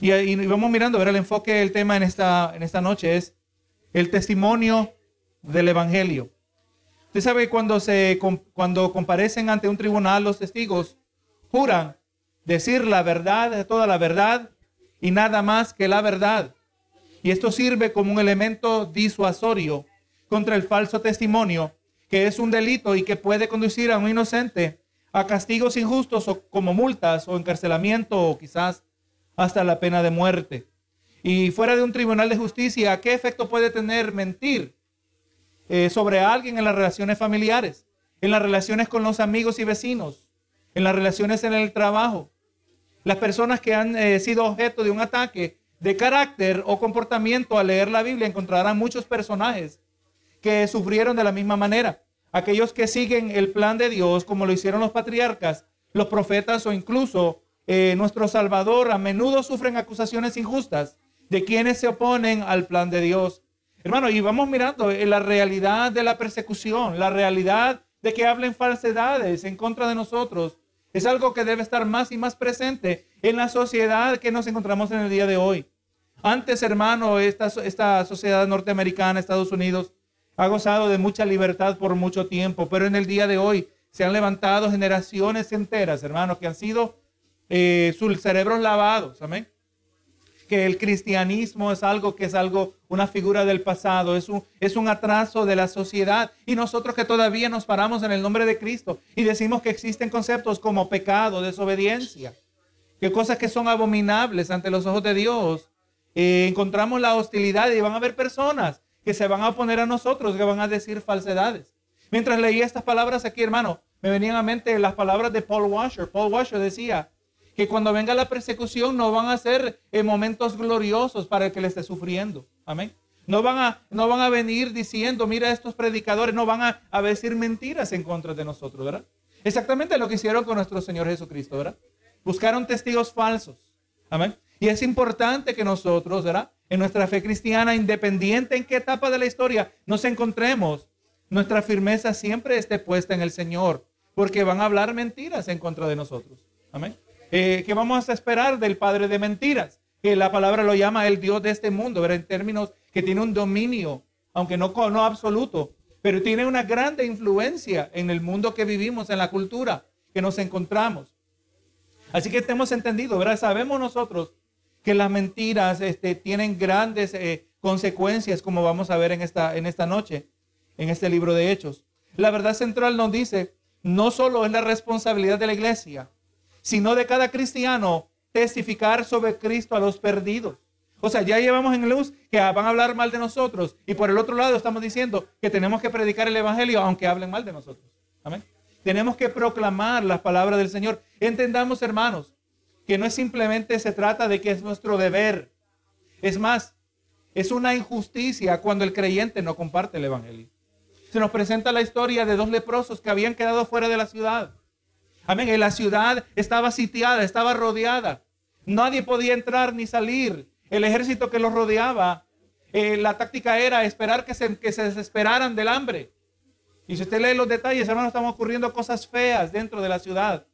Y, vamos mirando, ver el enfoque del tema en esta, en esta noche es el testimonio del Evangelio. Usted sabe cuando se cuando comparecen ante un tribunal los testigos juran decir la verdad, toda la verdad y nada más que la verdad. Y esto sirve como un elemento disuasorio contra el falso testimonio, que es un delito y que puede conducir a un inocente a castigos injustos o como multas o encarcelamiento o quizás hasta la pena de muerte. Y fuera de un tribunal de justicia, ¿qué efecto puede tener mentir eh, sobre alguien en las relaciones familiares, en las relaciones con los amigos y vecinos, en las relaciones en el trabajo? Las personas que han eh, sido objeto de un ataque de carácter o comportamiento al leer la Biblia encontrarán muchos personajes que sufrieron de la misma manera. Aquellos que siguen el plan de Dios, como lo hicieron los patriarcas, los profetas o incluso eh, nuestro Salvador, a menudo sufren acusaciones injustas de quienes se oponen al plan de Dios. Hermano, y vamos mirando eh, la realidad de la persecución, la realidad de que hablen falsedades en contra de nosotros. Es algo que debe estar más y más presente en la sociedad que nos encontramos en el día de hoy. Antes, hermano, esta, esta sociedad norteamericana, Estados Unidos, ha gozado de mucha libertad por mucho tiempo, pero en el día de hoy se han levantado generaciones enteras, hermanos, que han sido eh, sus cerebros lavados, amén. Que el cristianismo es algo que es algo, una figura del pasado, es un, es un atraso de la sociedad. Y nosotros que todavía nos paramos en el nombre de Cristo y decimos que existen conceptos como pecado, desobediencia, que cosas que son abominables ante los ojos de Dios. Eh, encontramos la hostilidad y van a haber personas que se van a oponer a nosotros, que van a decir falsedades. Mientras leía estas palabras aquí, hermano, me venían a mente las palabras de Paul Washer. Paul Washer decía que cuando venga la persecución no van a ser en momentos gloriosos para el que le esté sufriendo. Amén. No van a, no van a venir diciendo, mira, estos predicadores no van a, a decir mentiras en contra de nosotros, ¿verdad? Exactamente lo que hicieron con nuestro Señor Jesucristo, ¿verdad? Buscaron testigos falsos. Amén. Y es importante que nosotros, ¿verdad? En nuestra fe cristiana, independiente en qué etapa de la historia nos encontremos, nuestra firmeza siempre esté puesta en el Señor, porque van a hablar mentiras en contra de nosotros. Amén. Eh, ¿Qué vamos a esperar del padre de mentiras? Que la palabra lo llama el Dios de este mundo, ¿verdad? En términos que tiene un dominio, aunque no, no absoluto, pero tiene una grande influencia en el mundo que vivimos, en la cultura que nos encontramos. Así que hemos entendido, ¿verdad? Sabemos nosotros que las mentiras este, tienen grandes eh, consecuencias, como vamos a ver en esta, en esta noche, en este libro de Hechos. La verdad central nos dice, no solo es la responsabilidad de la iglesia, sino de cada cristiano testificar sobre Cristo a los perdidos. O sea, ya llevamos en luz que van a hablar mal de nosotros y por el otro lado estamos diciendo que tenemos que predicar el Evangelio aunque hablen mal de nosotros. Amén. Tenemos que proclamar las palabras del Señor. Entendamos, hermanos, que no es simplemente se trata de que es nuestro deber. Es más, es una injusticia cuando el creyente no comparte el Evangelio. Se nos presenta la historia de dos leprosos que habían quedado fuera de la ciudad. Amén. la ciudad estaba sitiada, estaba rodeada. Nadie podía entrar ni salir. El ejército que los rodeaba, eh, la táctica era esperar que se, desesperaran del hambre. Y si usted lee los detalles, hermano, están ocurriendo cosas feas dentro de la ciudad.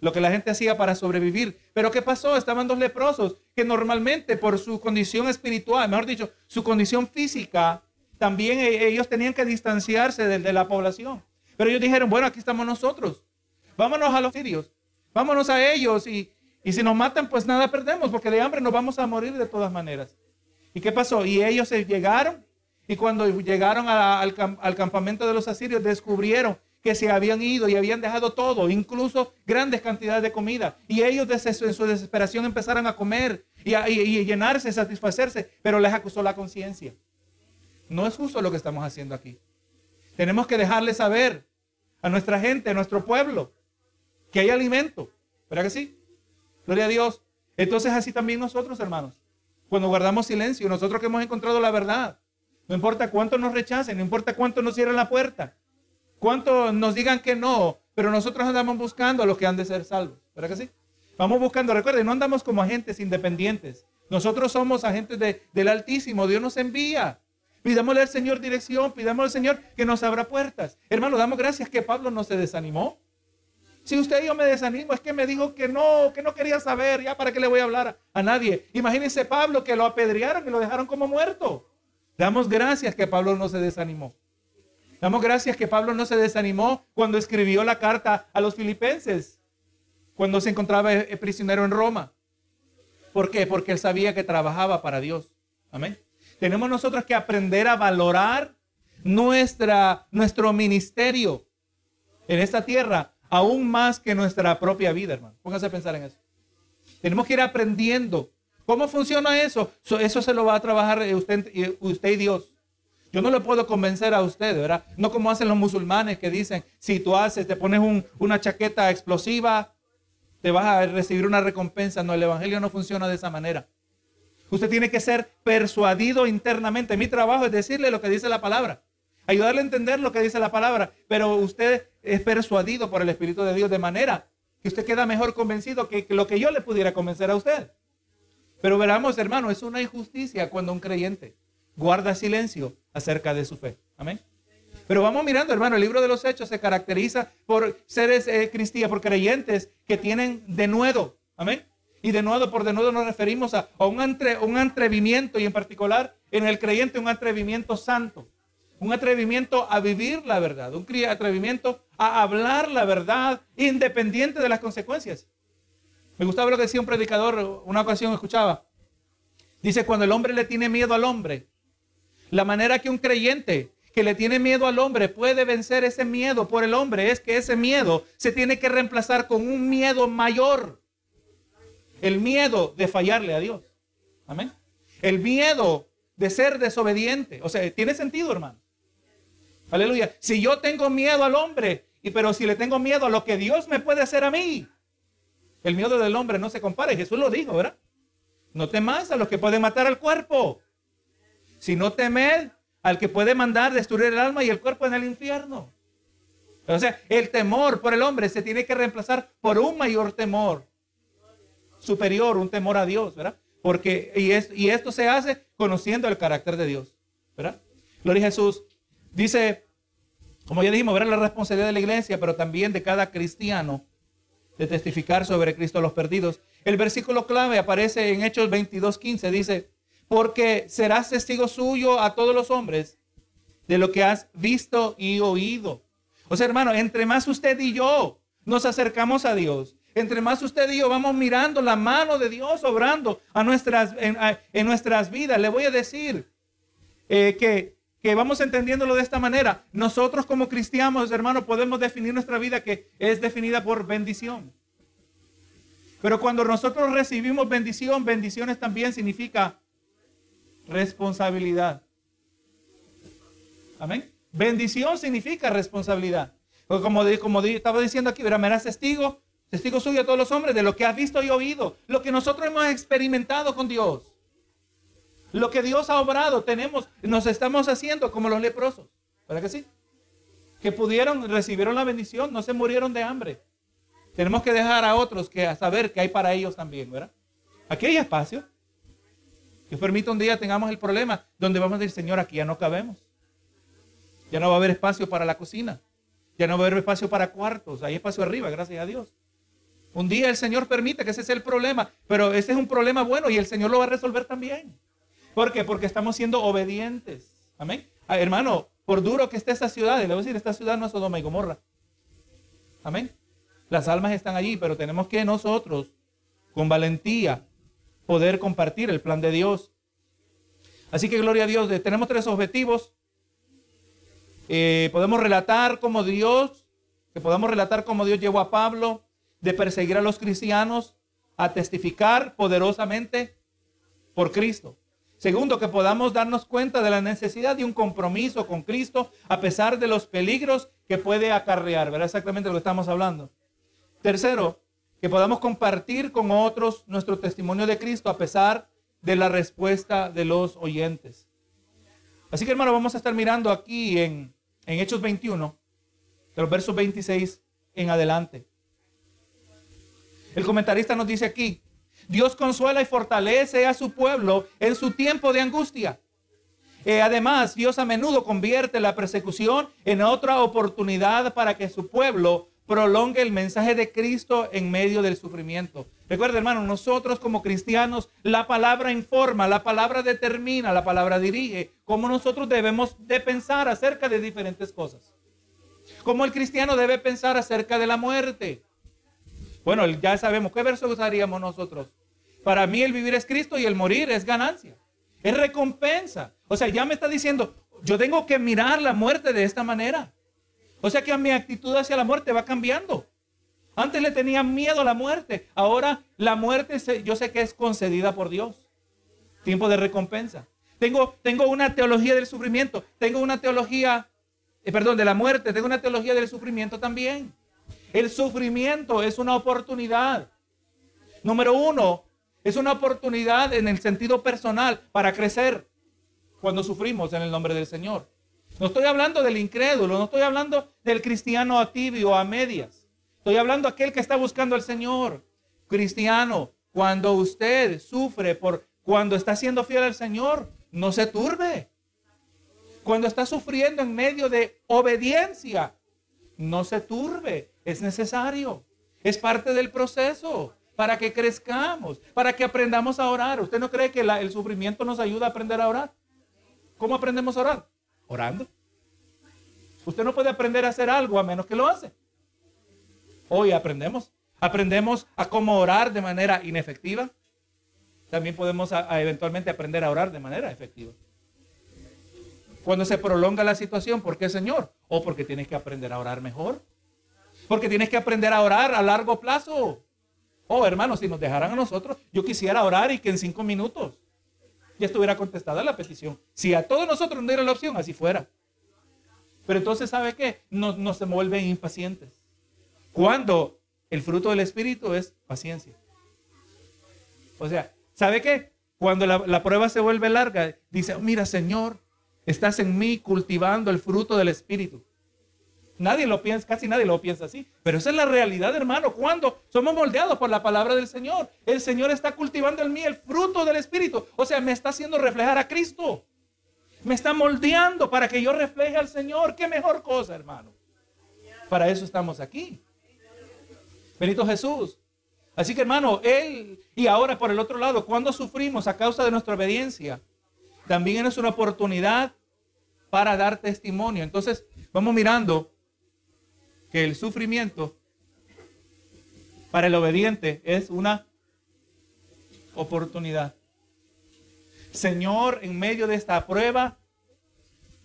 Lo que la gente hacía para sobrevivir. Pero ¿qué pasó? Estaban dos leprosos que normalmente por su condición espiritual, mejor dicho, su condición física, también e, ellos tenían que distanciarse de, la población. Pero ellos dijeron, bueno, aquí estamos nosotros. Vámonos a los sirios. Vámonos a ellos y, y si nos matan, pues nada perdemos, porque de hambre nos vamos a morir de todas maneras. ¿Y qué pasó? Y ellos llegaron y cuando llegaron al, campamento de los asirios, descubrieron que se habían ido y habían dejado todo, incluso grandes cantidades de comida. Y ellos en su desesperación empezaron a comer y, a, y llenarse, satisfacerse, pero les acusó la conciencia. No es justo lo que estamos haciendo aquí. Tenemos que dejarle saber a nuestra gente, a nuestro pueblo, que hay alimento. ¿Verdad que sí? Gloria a Dios. Entonces así también nosotros, hermanos, cuando guardamos silencio, nosotros que hemos encontrado la verdad, no importa cuánto nos rechacen, no importa cuánto nos cierren la puerta, cuánto nos digan que no, pero nosotros andamos buscando a los que han de ser salvos. ¿Verdad que sí? Vamos buscando, recuerden, no andamos como agentes independientes. Nosotros somos agentes del Altísimo. Dios nos envía. Pidámosle al Señor dirección, pidámosle al Señor que nos abra puertas. Hermano, damos gracias que Pablo no se desanimó. Si usted y yo me desanimo, es que me dijo que no, que no quería saber, ya para qué le voy a hablar a, nadie. Imagínense Pablo que lo apedrearon y lo dejaron como muerto. Damos gracias que Pablo no se desanimó. Damos gracias que Pablo no se desanimó cuando escribió la carta a los filipenses, cuando se encontraba prisionero en Roma. ¿Por qué? Porque él sabía que trabajaba para Dios. Amén. Tenemos nosotros que aprender a valorar nuestra, nuestro ministerio en esta tierra aún más que nuestra propia vida, hermano. Póngase a pensar en eso. Tenemos que ir aprendiendo. ¿Cómo funciona eso? Eso se lo va a trabajar usted, usted y Dios. Yo no le puedo convencer a usted, ¿verdad? No como hacen los musulmanes que dicen, si tú haces, te pones una chaqueta explosiva, te vas a recibir una recompensa. No, el Evangelio no funciona de esa manera. Usted tiene que ser persuadido internamente. Mi trabajo es decirle lo que dice la palabra, ayudarle a entender lo que dice la palabra, pero usted es persuadido por el Espíritu de Dios de manera que usted queda mejor convencido que, lo que yo le pudiera convencer a usted. Pero veramos, hermano, es una injusticia cuando un creyente guarda silencio acerca de su fe. Amén. Pero vamos mirando, hermano, el libro de los Hechos se caracteriza por seres eh, cristianos, por creyentes que tienen denuedo. Amén. Y de nuevo, por de nuevo nos referimos a, un, un atrevimiento y en particular en el creyente un atrevimiento santo. Un atrevimiento a vivir la verdad, un atrevimiento a hablar la verdad independiente de las consecuencias. Me gustaba lo que decía un predicador, una ocasión escuchaba. Dice, cuando el hombre le tiene miedo al hombre, la manera que un creyente que le tiene miedo al hombre puede vencer ese miedo por el hombre es que ese miedo se tiene que reemplazar con un miedo mayor el miedo de fallarle a Dios. Amén. El miedo de ser desobediente. O sea, tiene sentido, hermano. Aleluya. Si yo tengo miedo al hombre, y pero si le tengo miedo a lo que Dios me puede hacer a mí, el miedo del hombre no se compara. Jesús lo dijo, ¿verdad? No temas a los que pueden matar al cuerpo, sino temed al que puede mandar destruir el alma y el cuerpo en el infierno. O sea, el temor por el hombre se tiene que reemplazar por un mayor temor superior, un temor a Dios, ¿verdad? Porque, y, y esto se hace conociendo el carácter de Dios, ¿verdad? Gloria a Jesús. Dice, como ya dijimos, ¿verdad? La responsabilidad de la iglesia, pero también de cada cristiano de testificar sobre Cristo a los perdidos. El versículo clave aparece en Hechos 22, 15, dice, porque serás testigo suyo a todos los hombres de lo que has visto y oído. O sea, hermano, entre más usted y yo nos acercamos a Dios, entre más usted y yo vamos mirando la mano de Dios obrando nuestras, en, nuestras vidas, le voy a decir eh, que, que vamos entendiéndolo de esta manera. Nosotros como cristianos, hermanos, podemos definir nuestra vida que es definida por bendición. Pero cuando nosotros recibimos bendición, bendiciones también significa responsabilidad. Amén. Bendición significa responsabilidad. Como, como estaba diciendo aquí, verá, me eras testigo Testigo suyo a todos los hombres de lo que has visto y oído, lo que nosotros hemos experimentado con Dios. Lo que Dios ha obrado, tenemos, nos estamos haciendo como los leprosos. ¿Verdad que sí? Que pudieron, recibieron la bendición, no se murieron de hambre. Tenemos que dejar a otros que a saber que hay para ellos también, ¿verdad? Aquí hay espacio. Que permita un día tengamos el problema donde vamos a decir, Señor, aquí ya no cabemos. Ya no va a haber espacio para la cocina. Ya no va a haber espacio para cuartos. Hay espacio arriba, gracias a Dios. Un día el Señor permite que ese sea el problema, pero ese es un problema bueno y el Señor lo va a resolver también. ¿Por qué? Porque estamos siendo obedientes. Amén. Ah, hermano, por duro que esté esta ciudad, le voy a decir, esta ciudad no es Sodoma y Gomorra. Amén. Las almas están allí, pero tenemos que nosotros, con valentía, poder compartir el plan de Dios. Así que gloria a Dios, tenemos tres objetivos. Eh, podemos relatar como Dios, que podamos relatar como Dios llevó a Pablo de perseguir a los cristianos a testificar poderosamente por Cristo. Segundo, que podamos darnos cuenta de la necesidad de un compromiso con Cristo a pesar de los peligros que puede acarrear. ¿Verdad? Exactamente lo que estamos hablando. Tercero, que podamos compartir con otros nuestro testimonio de Cristo a pesar de la respuesta de los oyentes. Así que hermano, vamos a estar mirando aquí en, en Hechos 21, de los versos 26 en adelante. El comentarista nos dice aquí, Dios consuela y fortalece a su pueblo en su tiempo de angustia. Eh, además, Dios a menudo convierte la persecución en otra oportunidad para que su pueblo prolongue el mensaje de Cristo en medio del sufrimiento. Recuerda, hermano, nosotros como cristianos, la palabra informa, la palabra determina, la palabra dirige cómo nosotros debemos de pensar acerca de diferentes cosas. Cómo el cristiano debe pensar acerca de la muerte. Bueno, ya sabemos qué verso usaríamos nosotros. Para mí el vivir es Cristo y el morir es ganancia. Es recompensa. O sea, ya me está diciendo, yo tengo que mirar la muerte de esta manera. O sea que mi actitud hacia la muerte va cambiando. Antes le tenía miedo a la muerte. Ahora la muerte yo sé que es concedida por Dios. Tiempo de recompensa. Tengo, tengo una teología del sufrimiento. Tengo una teología, eh, perdón, de la muerte. Tengo una teología del sufrimiento también. El sufrimiento es una oportunidad. Número uno, es una oportunidad en el sentido personal para crecer cuando sufrimos en el nombre del Señor. No estoy hablando del incrédulo, no estoy hablando del cristiano a tibio, a medias. Estoy hablando de aquel que está buscando al Señor. Cristiano, cuando usted sufre por cuando está siendo fiel al Señor, no se turbe. Cuando está sufriendo en medio de obediencia, no se turbe. Es necesario. Es parte del proceso para que crezcamos, para que aprendamos a orar. ¿Usted no cree que el sufrimiento nos ayuda a aprender a orar? ¿Cómo aprendemos a orar? Orando. Usted no puede aprender a hacer algo a menos que lo hace. Hoy aprendemos. Aprendemos a cómo orar de manera inefectiva. También podemos eventualmente aprender a orar de manera efectiva. Cuando se prolonga la situación, ¿por qué, Señor? O porque tienes que aprender a orar mejor. Porque tienes que aprender a orar a largo plazo. Oh, hermanos, si nos dejaran a nosotros, yo quisiera orar y que en cinco minutos ya estuviera contestada la petición. Si a todos nosotros nos dieran la opción, así fuera. Pero entonces, ¿sabe qué? Nos, nos se vuelven impacientes. Cuando el fruto del Espíritu es paciencia. O sea, ¿sabe qué? Cuando la, la prueba se vuelve larga, dice, mira, Señor, estás en mí cultivando el fruto del Espíritu. Nadie lo piensa, casi nadie lo piensa así. Pero esa es la realidad, hermano. Cuando somos moldeados por la palabra del Señor, el Señor está cultivando en mí el fruto del Espíritu. O sea, me está haciendo reflejar a Cristo. Me está moldeando para que yo refleje al Señor. Qué mejor cosa, hermano. Para eso estamos aquí. Benito Jesús. Así que, hermano, Él, y ahora por el otro lado, cuando sufrimos a causa de nuestra obediencia, también es una oportunidad para dar testimonio. Entonces, vamos mirando que el sufrimiento para el obediente es una oportunidad. Señor, en medio de esta prueba,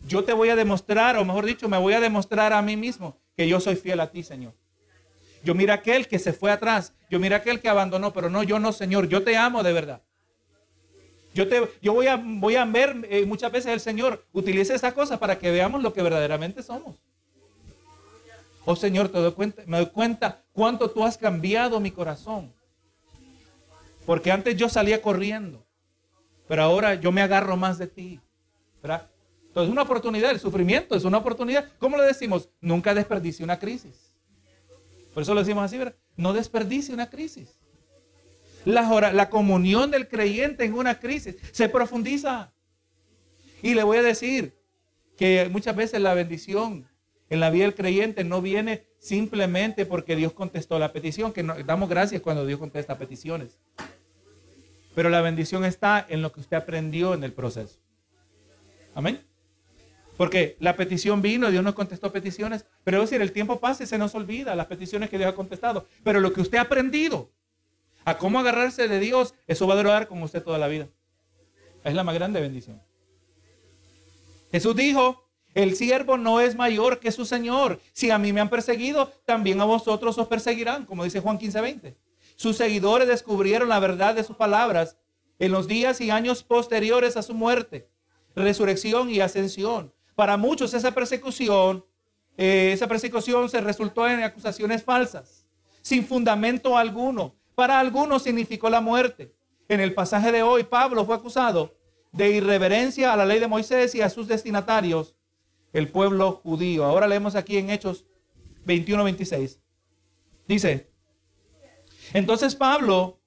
yo te voy a demostrar, o mejor dicho, me voy a demostrar a mí mismo que yo soy fiel a ti, Señor. Yo mira aquel que se fue atrás, yo mira aquel que abandonó, pero no, yo no, Señor, yo te amo de verdad. Yo, te, yo voy, a, voy a ver eh, muchas veces el Señor utiliza esa cosa para que veamos lo que verdaderamente somos. Oh Señor, te doy cuenta, me doy cuenta cuánto tú has cambiado mi corazón. Porque antes yo salía corriendo, pero ahora yo me agarro más de ti. ¿verdad? Entonces es una oportunidad, el sufrimiento es una oportunidad. ¿Cómo le decimos? Nunca desperdicie una crisis. Por eso lo decimos así, ¿verdad? No desperdicie una crisis. La, la comunión del creyente en una crisis se profundiza. Y le voy a decir que muchas veces la bendición en la vida del creyente no viene simplemente porque Dios contestó la petición, que damos gracias cuando Dios contesta peticiones. Pero la bendición está en lo que usted aprendió en el proceso. Amén. Porque la petición vino, Dios nos contestó peticiones, pero es decir, el tiempo pasa y se nos olvida las peticiones que Dios ha contestado. Pero lo que usted ha aprendido a cómo agarrarse de Dios, eso va a durar con usted toda la vida. Es la más grande bendición. Jesús dijo, el siervo no es mayor que su Señor. Si a mí me han perseguido, también a vosotros os perseguirán, como dice Juan 15:20. Sus seguidores descubrieron la verdad de sus palabras en los días y años posteriores a su muerte, resurrección y ascensión. Para muchos esa persecución, eh, esa persecución se resultó en acusaciones falsas, sin fundamento alguno. Para algunos significó la muerte. En el pasaje de hoy, Pablo fue acusado de irreverencia a la ley de Moisés y a sus destinatarios el pueblo judío. Ahora leemos aquí en Hechos 21, 26. Dice, entonces Pablo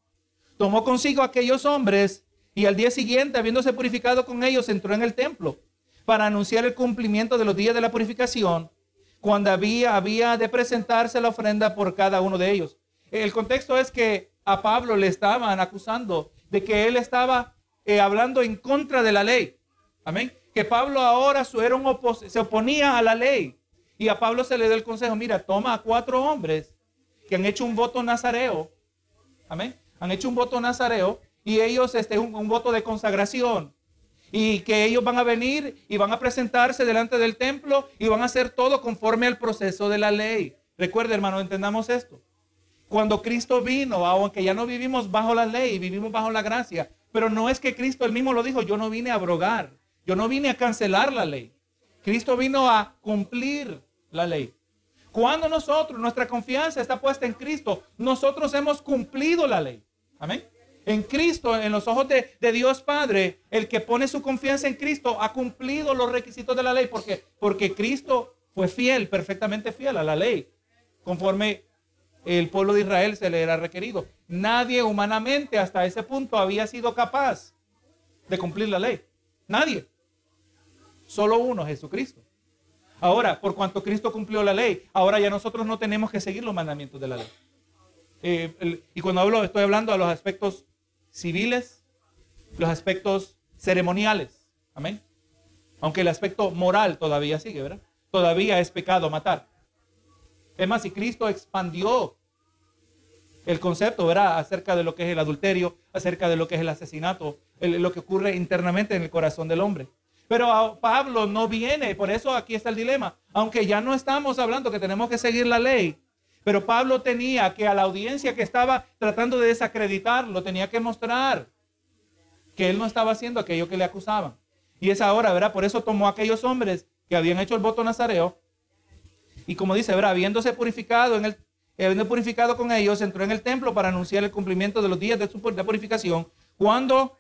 tomó consigo a aquellos hombres y al día siguiente, habiéndose purificado con ellos, entró en el templo para anunciar el cumplimiento de los días de la purificación, cuando había, había de presentarse la ofrenda por cada uno de ellos. El contexto es que a Pablo le estaban acusando de que él estaba eh, hablando en contra de la ley. Amén. Que Pablo ahora se oponía a la ley. Y a Pablo se le dio el consejo, mira, toma a cuatro hombres que han hecho un voto nazareo. Amén. Han hecho un voto nazareo y ellos, este, un, un voto de consagración. Y que ellos van a venir y van a presentarse delante del templo y van a hacer todo conforme al proceso de la ley. Recuerde, hermano, entendamos esto. Cuando Cristo vino, aunque ya no vivimos bajo la ley, vivimos bajo la gracia, pero no es que Cristo él mismo lo dijo, yo no vine a abrogar, yo no vine a cancelar la ley. Cristo vino a cumplir la ley. Cuando nosotros, nuestra confianza está puesta en Cristo, nosotros hemos cumplido la ley. Amén. En Cristo, en los ojos de, Dios Padre, el que pone su confianza en Cristo ha cumplido los requisitos de la ley. porque Porque Cristo fue fiel, perfectamente fiel a la ley, conforme el pueblo de Israel se le era requerido. Nadie humanamente hasta ese punto había sido capaz de cumplir la ley. Nadie. Solo uno, Jesucristo. Ahora, por cuanto Cristo cumplió la ley, ahora ya nosotros no tenemos que seguir los mandamientos de la ley. Eh, y cuando hablo, estoy hablando de los aspectos civiles, los aspectos ceremoniales. Amén. Aunque el aspecto moral todavía sigue, ¿verdad? Todavía es pecado matar. Es más, si Cristo expandió el concepto, ¿verdad? Acerca de lo que es el adulterio, acerca de lo que es el asesinato, lo que ocurre internamente en el corazón del hombre. Pero Pablo no viene, por eso aquí está el dilema. Aunque ya no estamos hablando que tenemos que seguir la ley, pero Pablo tenía que a la audiencia que estaba tratando de desacreditarlo, tenía que mostrar que él no estaba haciendo aquello que le acusaban. Y es ahora, ¿verdad? Por eso tomó a aquellos hombres que habían hecho el voto nazareo y como dice, ¿verdad? Habiéndose purificado, con ellos, entró en el templo para anunciar el cumplimiento de los días de su purificación, cuando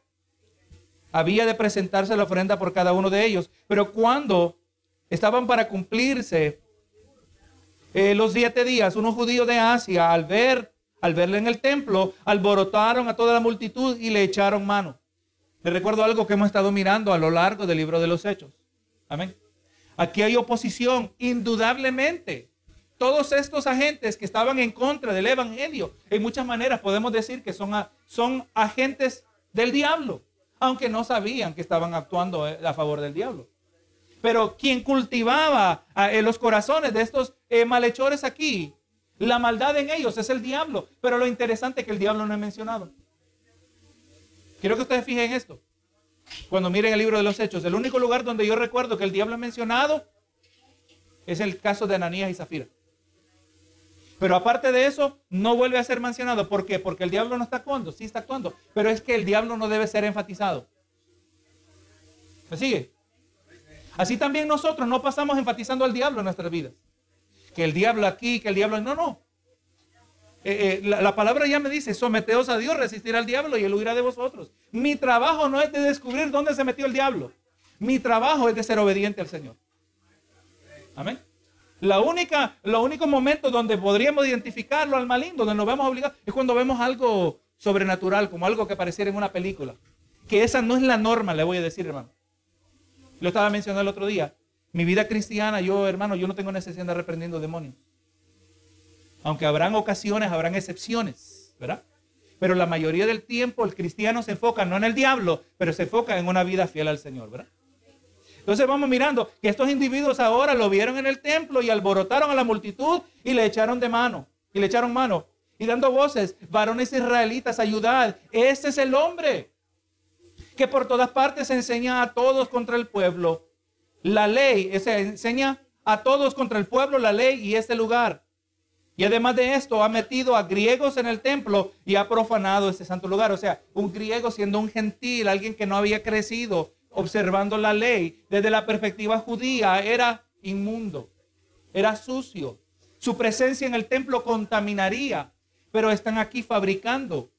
había de presentarse la ofrenda por cada uno de ellos. Pero cuando estaban para cumplirse eh, los siete días, unos judíos de Asia, al ver, al verle en el templo, alborotaron a toda la multitud y le echaron mano. Le recuerdo algo que hemos estado mirando a lo largo del libro de los Hechos. Amén. Aquí hay oposición, indudablemente. Todos estos agentes que estaban en contra del Evangelio, en muchas maneras podemos decir que son, son agentes del diablo, aunque no sabían que estaban actuando eh, a favor del diablo. Pero quien cultivaba en eh, los corazones de estos eh, malhechores aquí, la maldad en ellos es el diablo. Pero lo interesante es que el diablo no es mencionado. Quiero que ustedes fijen esto. Cuando miren el libro de los Hechos, el único lugar donde yo recuerdo que el diablo es mencionado es el caso de Ananías y Zafira. Pero aparte de eso, no vuelve a ser mencionado. ¿Por qué? Porque el diablo no está actuando. Sí está actuando. Pero es que el diablo no debe ser enfatizado. ¿Me sigue? Así también nosotros no pasamos enfatizando al diablo en nuestras vidas. Que el diablo aquí, que el diablo... No, no. Eh, eh, la, palabra ya me dice, someteos a Dios, resistir al diablo y él huirá de vosotros. Mi trabajo no es de descubrir dónde se metió el diablo. Mi trabajo es de ser obediente al Señor. Amén. La única, los únicos momentos donde podríamos identificarlo al maligno, donde nos vemos obligados, es cuando vemos algo sobrenatural, como algo que pareciera en una película. Que esa no es la norma, le voy a decir, hermano. Lo estaba mencionando el otro día. Mi vida cristiana, yo, hermano, yo no tengo necesidad de reprendiendo demonios. Aunque habrán ocasiones, habrán excepciones, ¿verdad? Pero la mayoría del tiempo el cristiano se enfoca no en el diablo, pero se enfoca en una vida fiel al Señor, ¿verdad? Entonces vamos mirando que estos individuos ahora lo vieron en el templo y alborotaron a la multitud y le echaron de mano, y le echaron mano, y dando voces, varones israelitas, ayudad, ese es el hombre que por todas partes enseña a todos contra el pueblo. La ley, se enseña a todos contra el pueblo la ley y este lugar. Y además de esto, ha metido a griegos en el templo y ha profanado este santo lugar. O sea, un griego siendo un gentil, alguien que no había crecido observando la ley desde la perspectiva judía, era inmundo, era sucio. Su presencia en el templo contaminaría, pero están aquí fabricando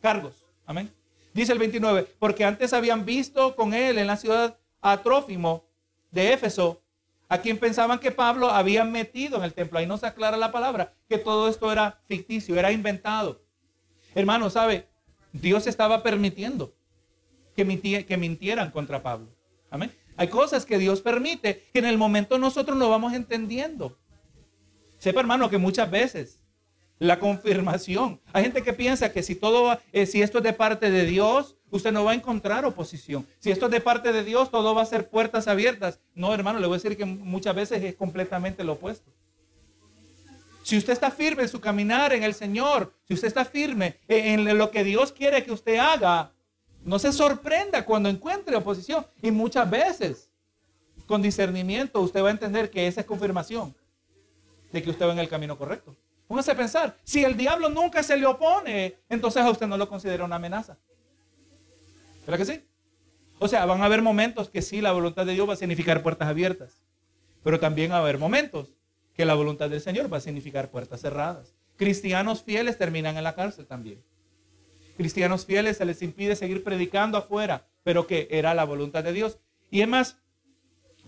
cargos. Amén. Dice el 29, porque antes habían visto con él en la ciudad a Trófimo de Éfeso, a quien pensaban que Pablo había metido en el templo. Ahí no se aclara la palabra, que todo esto era ficticio, era inventado. Hermano, ¿sabe? Dios estaba permitiendo que, que mintieran contra Pablo. Amén. Hay cosas que Dios permite que en el momento nosotros no vamos entendiendo. Sepa, hermano, que muchas veces la confirmación. Hay gente que piensa que si todo, eh, si esto es de parte de Dios, usted no va a encontrar oposición. Si esto es de parte de Dios, todo va a ser puertas abiertas. No, hermano, le voy a decir que muchas veces es completamente lo opuesto. Si usted está firme en su caminar en el Señor, si usted está firme en lo que Dios quiere que usted haga, no se sorprenda cuando encuentre oposición. Y muchas veces, con discernimiento, usted va a entender que esa es confirmación de que usted va en el camino correcto. Póngase a pensar, si el diablo nunca se le opone, entonces a usted no lo considera una amenaza. ¿Verdad que sí? O sea, van a haber momentos que sí, la voluntad de Dios va a significar puertas abiertas. Pero también va a haber momentos que la voluntad del Señor va a significar puertas cerradas. Cristianos fieles terminan en la cárcel también. Cristianos fieles se les impide seguir predicando afuera, pero que era la voluntad de Dios. Y es más,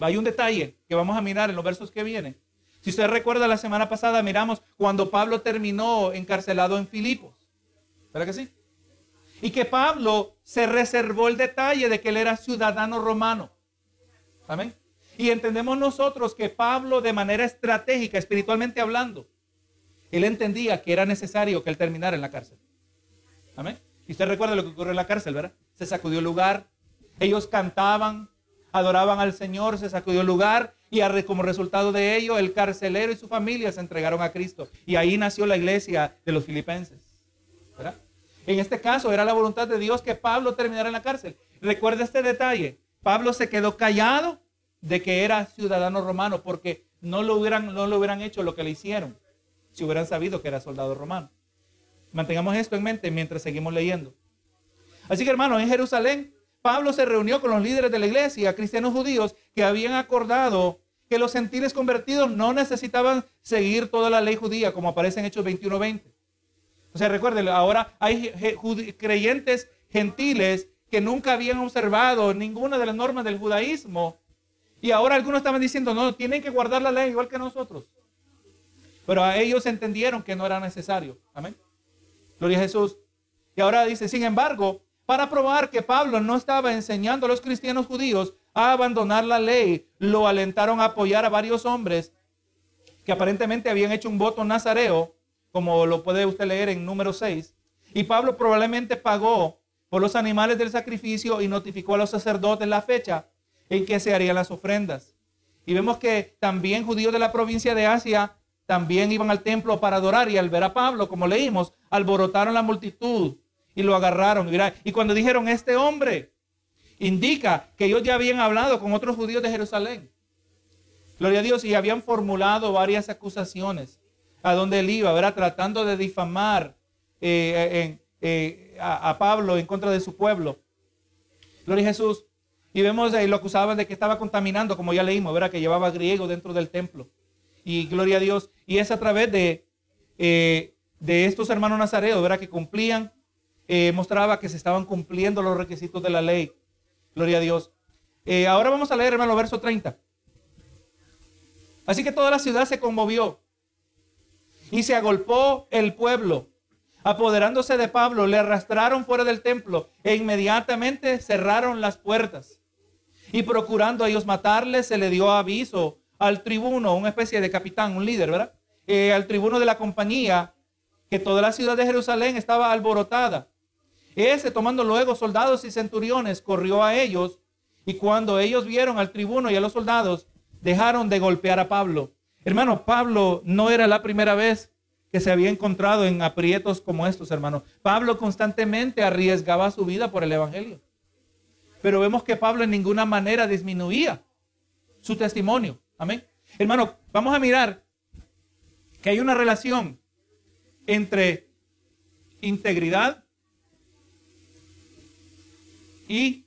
hay un detalle que vamos a mirar en los versos que vienen. Si usted recuerda, la semana pasada miramos cuando Pablo terminó encarcelado en Filipos. ¿Verdad que sí? Y que Pablo se reservó el detalle de que él era ciudadano romano. Amén. Y entendemos nosotros que Pablo de manera estratégica, espiritualmente hablando, él entendía que era necesario que él terminara en la cárcel. Amén. Y usted recuerda lo que ocurrió en la cárcel, ¿verdad? Se sacudió el lugar, ellos cantaban, adoraban al Señor, se sacudió el lugar y como resultado de ello el carcelero y su familia se entregaron a Cristo. Y ahí nació la iglesia de los filipenses. En este caso era la voluntad de Dios que Pablo terminara en la cárcel. Recuerda este detalle. Pablo se quedó callado de que era ciudadano romano porque no lo hubieran, no lo hubieran hecho lo que le hicieron si hubieran sabido que era soldado romano. Mantengamos esto en mente mientras seguimos leyendo. Así que hermano, en Jerusalén Pablo se reunió con los líderes de la iglesia, cristianos judíos, que habían acordado que los gentiles convertidos no necesitaban seguir toda la ley judía, como aparece en Hechos 21:20. O sea, recuerden, ahora hay creyentes gentiles que nunca habían observado ninguna de las normas del judaísmo. Y ahora algunos estaban diciendo, no, tienen que guardar la ley igual que nosotros. Pero a ellos entendieron que no era necesario. Amén. Gloria a Jesús. Y ahora dice, sin embargo, para probar que Pablo no estaba enseñando a los cristianos judíos a abandonar la ley, lo alentaron a apoyar a varios hombres que aparentemente habían hecho un voto nazareo, como lo puede usted leer en número 6. Y Pablo probablemente pagó por los animales del sacrificio y notificó a los sacerdotes la fecha en que se harían las ofrendas. Y vemos que también judíos de la provincia de Asia también iban al templo para adorar y al ver a Pablo, como leímos, alborotaron la multitud y lo agarraron. Y cuando dijeron, este hombre indica que ellos ya habían hablado con otros judíos de Jerusalén. Gloria a Dios, y habían formulado varias acusaciones a donde él iba, ¿verdad? Tratando de difamar eh, eh, a, Pablo en contra de su pueblo. Gloria a Jesús. Y vemos ahí lo acusaban de que estaba contaminando, como ya leímos, ¿verdad? Que llevaba griego dentro del templo. Y gloria a Dios. Y es a través de, eh, de estos hermanos nazareos, ¿verdad? Que cumplían eh, mostraba que se estaban cumpliendo los requisitos de la ley. Gloria a Dios. Eh, ahora vamos a leer, hermano, verso 30. Así que toda la ciudad se conmovió y se agolpó el pueblo. Apoderándose de Pablo, le arrastraron fuera del templo e inmediatamente cerraron las puertas. Y procurando a ellos matarle, se le dio aviso al tribuno, una especie de capitán, un líder, ¿verdad? Eh, al tribuno de la compañía, que toda la ciudad de Jerusalén estaba alborotada ese, tomando luego soldados y centuriones, corrió a ellos, y cuando ellos vieron al tribuno y a los soldados, dejaron de golpear a Pablo. Hermano, Pablo no era la primera vez que se había encontrado en aprietos como estos, hermano. Pablo constantemente arriesgaba su vida por el Evangelio. Pero vemos que Pablo en ninguna manera disminuía su testimonio. Amén. Hermano, vamos a mirar que hay una relación entre integridad y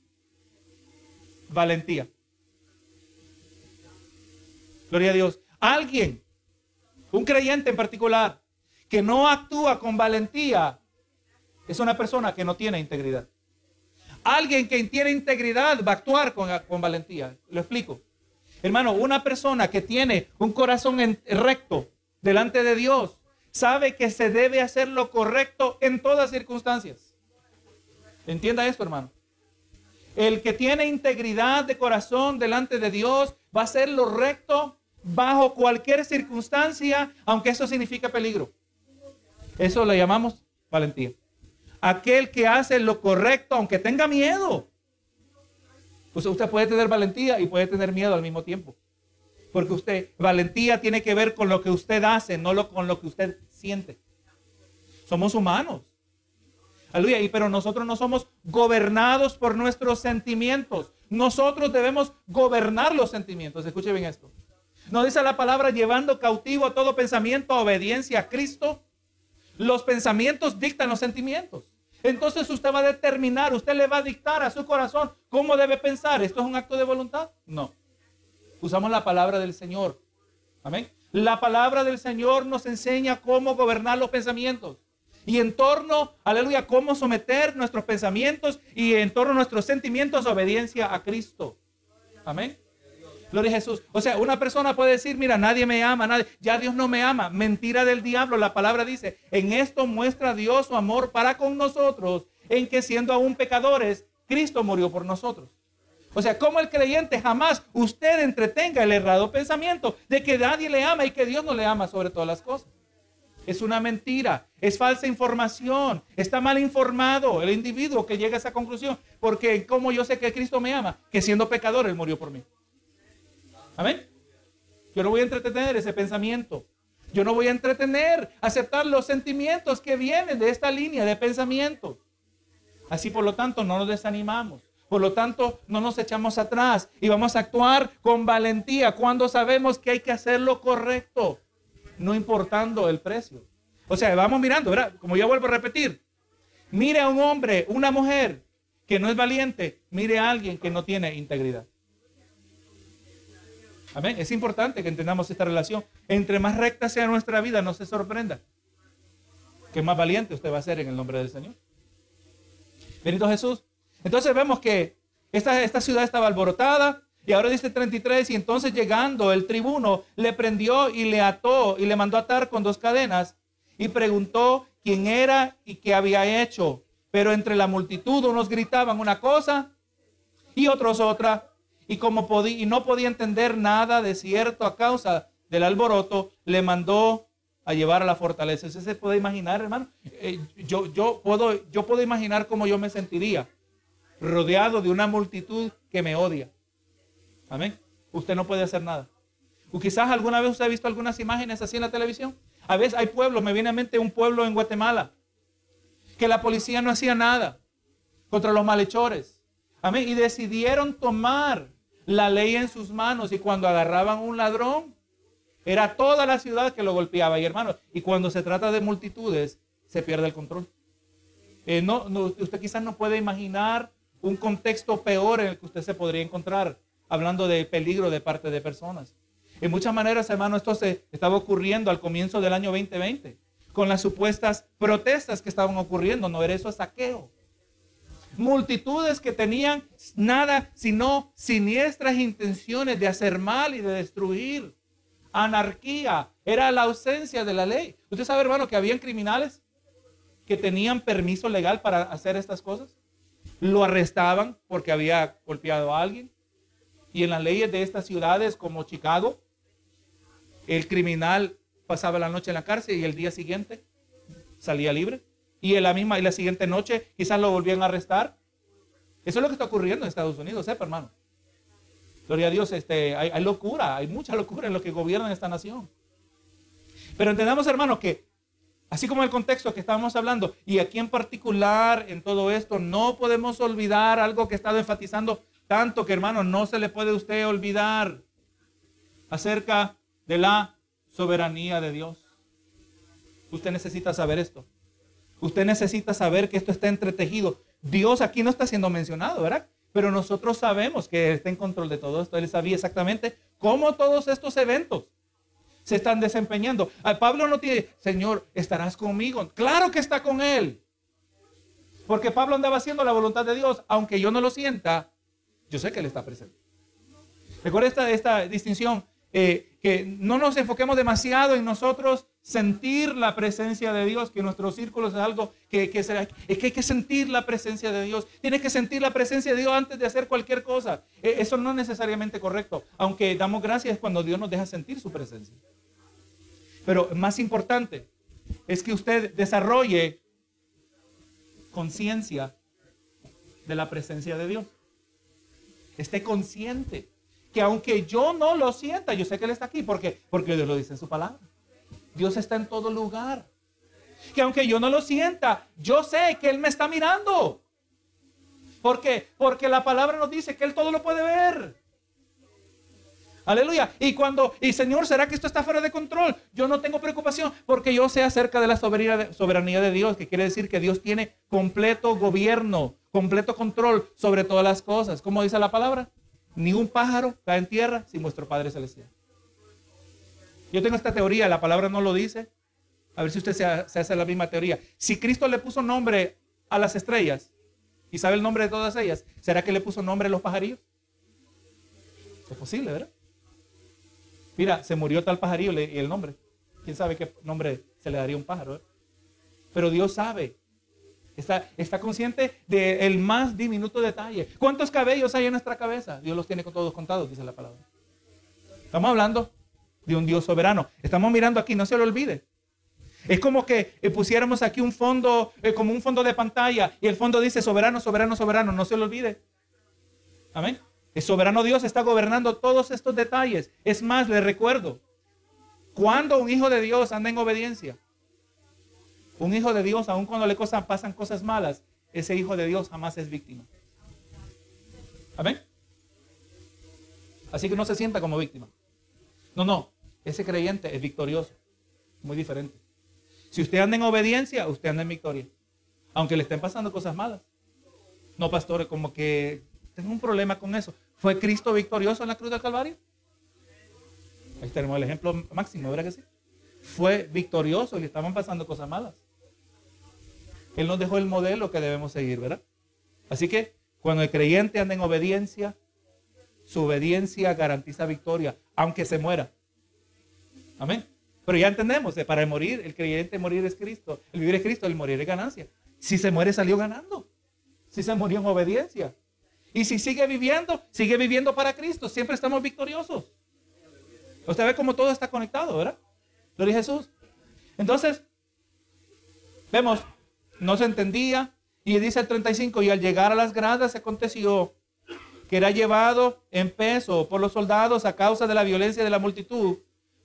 valentía. Gloria a Dios. Alguien, un creyente en particular, que no actúa con valentía, es una persona que no tiene integridad. Alguien que tiene integridad va a actuar con, con valentía. Lo explico. Hermano, una persona que tiene un corazón recto delante de Dios sabe que se debe hacer lo correcto en todas circunstancias. Entienda esto, hermano. El que tiene integridad de corazón delante de Dios va a hacer lo recto bajo cualquier circunstancia, aunque eso significa peligro. Eso le llamamos valentía. Aquel que hace lo correcto, aunque tenga miedo. Pues usted puede tener valentía y puede tener miedo al mismo tiempo. Porque usted, valentía tiene que ver con lo que usted hace, no lo, con lo que usted siente. Somos humanos. Aleluya. Y pero nosotros no somos gobernados por nuestros sentimientos. Nosotros debemos gobernar los sentimientos. Escuche bien esto. No dice la palabra llevando cautivo a todo pensamiento a obediencia a Cristo. Los pensamientos dictan los sentimientos. Entonces usted va a determinar, usted le va a dictar a su corazón cómo debe pensar. ¿Esto es un acto de voluntad? No. Usamos la palabra del Señor. Amén. La palabra del Señor nos enseña cómo gobernar los pensamientos. Y en torno, aleluya, cómo someter nuestros pensamientos y en torno a nuestros sentimientos obediencia a Cristo. Amén. Gloria a Jesús. O sea, una persona puede decir, mira, nadie me ama, nadie, ya Dios no me ama. Mentira del diablo. La palabra dice, en esto muestra Dios su amor para con nosotros, en que siendo aún pecadores, Cristo murió por nosotros. O sea, como el creyente jamás usted entretenga el errado pensamiento de que nadie le ama y que Dios no le ama sobre todas las cosas. Es una mentira, es falsa información, está mal informado el individuo que llega a esa conclusión. Porque como yo sé que Cristo me ama, que siendo pecador Él murió por mí. Amén. Yo no voy a entretener ese pensamiento. Yo no voy a entretener, aceptar los sentimientos que vienen de esta línea de pensamiento. Así por lo tanto no nos desanimamos. Por lo tanto, no nos echamos atrás y vamos a actuar con valentía cuando sabemos que hay que hacer lo correcto, no importando el precio. O sea, vamos mirando, ¿verdad? Como yo vuelvo a repetir, mire a un hombre, una mujer que no es valiente, mire a alguien que no tiene integridad. Amén. Es importante que entendamos esta relación. Entre más recta sea nuestra vida, no se sorprenda que más valiente usted va a ser en el nombre del Señor. Benito Jesús. Entonces vemos que esta, esta ciudad estaba alborotada. Y ahora dice 33, y entonces llegando el tribuno le prendió y le ató y le mandó atar con dos cadenas y preguntó quién era y qué había hecho. Pero entre la multitud unos gritaban una cosa y otros otra. Y como podía, y no podía entender nada de cierto a causa del alboroto, le mandó a llevar a la fortaleza. ¿Usted se puede imaginar, hermano? Eh, yo, yo, puedo, yo puedo imaginar cómo yo me sentiría rodeado de una multitud que me odia. Amén. Usted no puede hacer nada. O quizás alguna vez usted ha visto algunas imágenes así en la televisión. A veces hay pueblos, me viene a mente un pueblo en Guatemala, que la policía no hacía nada contra los malhechores. Amén. Y decidieron tomar la ley en sus manos y cuando agarraban un ladrón, era toda la ciudad que lo golpeaba. Y hermano, y cuando se trata de multitudes, se pierde el control. Eh, no, usted quizás no puede imaginar un contexto peor en el que usted se podría encontrar, hablando de peligro de parte de personas. En muchas maneras, hermano, esto se estaba ocurriendo al comienzo del año 2020, con las supuestas protestas que estaban ocurriendo, no era eso saqueo. Multitudes que tenían nada sino siniestras intenciones de hacer mal y de destruir. Anarquía, era la ausencia de la ley. Usted sabe, hermano, que habían criminales que tenían permiso legal para hacer estas cosas lo arrestaban porque había golpeado a alguien. Y en las leyes de estas ciudades como Chicago, el criminal pasaba la noche en la cárcel y el día siguiente salía libre. Y en la misma y la siguiente noche quizás lo volvían a arrestar. Eso es lo que está ocurriendo en Estados Unidos, sepa hermano. Gloria a Dios, este, hay, locura, hay mucha locura en lo que gobierna esta nación. Pero entendamos, hermano, que Así como el contexto que estábamos hablando, y aquí en particular en todo esto, no podemos olvidar algo que he estado enfatizando tanto que hermano, no se le puede usted olvidar acerca de la soberanía de Dios. Usted necesita saber esto. Usted necesita saber que esto está entretejido. Dios aquí no está siendo mencionado, ¿verdad? Pero nosotros sabemos que Él está en control de todo esto. Él sabía exactamente cómo todos estos eventos se están desempeñando. Pablo no tiene, Señor, estarás conmigo. Claro que está con él. Porque Pablo andaba haciendo la voluntad de Dios, aunque yo no lo sienta, yo sé que él está presente. Recuerda esta, esta distinción, eh, que no nos enfoquemos demasiado en nosotros sentir la presencia de Dios, que nuestros círculos es algo que, que, será, es que hay que sentir la presencia de Dios. Tienes que sentir la presencia de Dios antes de hacer cualquier cosa. E, eso no es necesariamente correcto, aunque damos gracias cuando Dios nos deja sentir su presencia. Pero más importante es que usted desarrolle conciencia de la presencia de Dios. Esté consciente que aunque yo no lo sienta, yo sé que Él está aquí porque, porque Dios lo dice en su palabra. Dios está en todo lugar. Que aunque yo no lo sienta, yo sé que Él me está mirando. ¿Por qué? Porque la palabra nos dice que Él todo lo puede ver. Aleluya. Y cuando, y Señor, ¿será que esto está fuera de control? Yo no tengo preocupación porque yo sé acerca de la soberanía de Dios, que quiere decir que Dios tiene completo gobierno, completo control sobre todas las cosas. ¿Cómo dice la palabra? Ni un pájaro cae en tierra sin vuestro Padre Celestial. Yo tengo esta teoría, la palabra no lo dice. A ver si usted se, hace la misma teoría. Si Cristo le puso nombre a las estrellas y sabe el nombre de todas ellas, ¿será que le puso nombre a los pajarillos? Es posible, ¿verdad? Mira, se murió tal pajarillo y el nombre. ¿Quién sabe qué nombre se le daría a un pájaro? Eh? Pero Dios sabe. Está, consciente del más diminuto detalle. ¿Cuántos cabellos hay en nuestra cabeza? Dios los tiene todos contados, dice la palabra. Estamos hablando de un Dios soberano. Estamos mirando aquí, no se lo olvide. Es como que eh, pusiéramos aquí un fondo, eh, como un fondo de pantalla, y el fondo dice soberano, soberano, soberano, no se lo olvide. Amén. El soberano Dios está gobernando todos estos detalles. Es más, le recuerdo, cuando un hijo de Dios anda en obediencia, un hijo de Dios, aun cuando le pasan cosas malas, ese hijo de Dios jamás es víctima. Amén. Así que no se sienta como víctima. No, no, ese creyente es victorioso. Muy diferente. Si usted anda en obediencia, usted anda en victoria. Aunque le estén pasando cosas malas. No, pastores, como que tengo un problema con eso. ¿Fue Cristo victorioso en la cruz del Calvario? Ahí tenemos el ejemplo máximo, ¿verdad que sí? Fue victorioso y le estaban pasando cosas malas. Él nos dejó el modelo que debemos seguir, ¿verdad? Así que cuando el creyente anda en obediencia, su obediencia garantiza victoria, aunque se muera. Amén. Pero ya entendemos, que para morir, el creyente morir es Cristo. El vivir es Cristo, el morir es ganancia. Si se muere, salió ganando. Si se murió en obediencia. Y si sigue viviendo, sigue viviendo para Cristo. Siempre estamos victoriosos. Usted ve cómo todo está conectado, ¿verdad? Lo dice Jesús. Entonces, vemos, no se entendía. Y dice el 35, y al llegar a las gradas aconteció que era llevado en peso por los soldados a causa de la violencia de la multitud,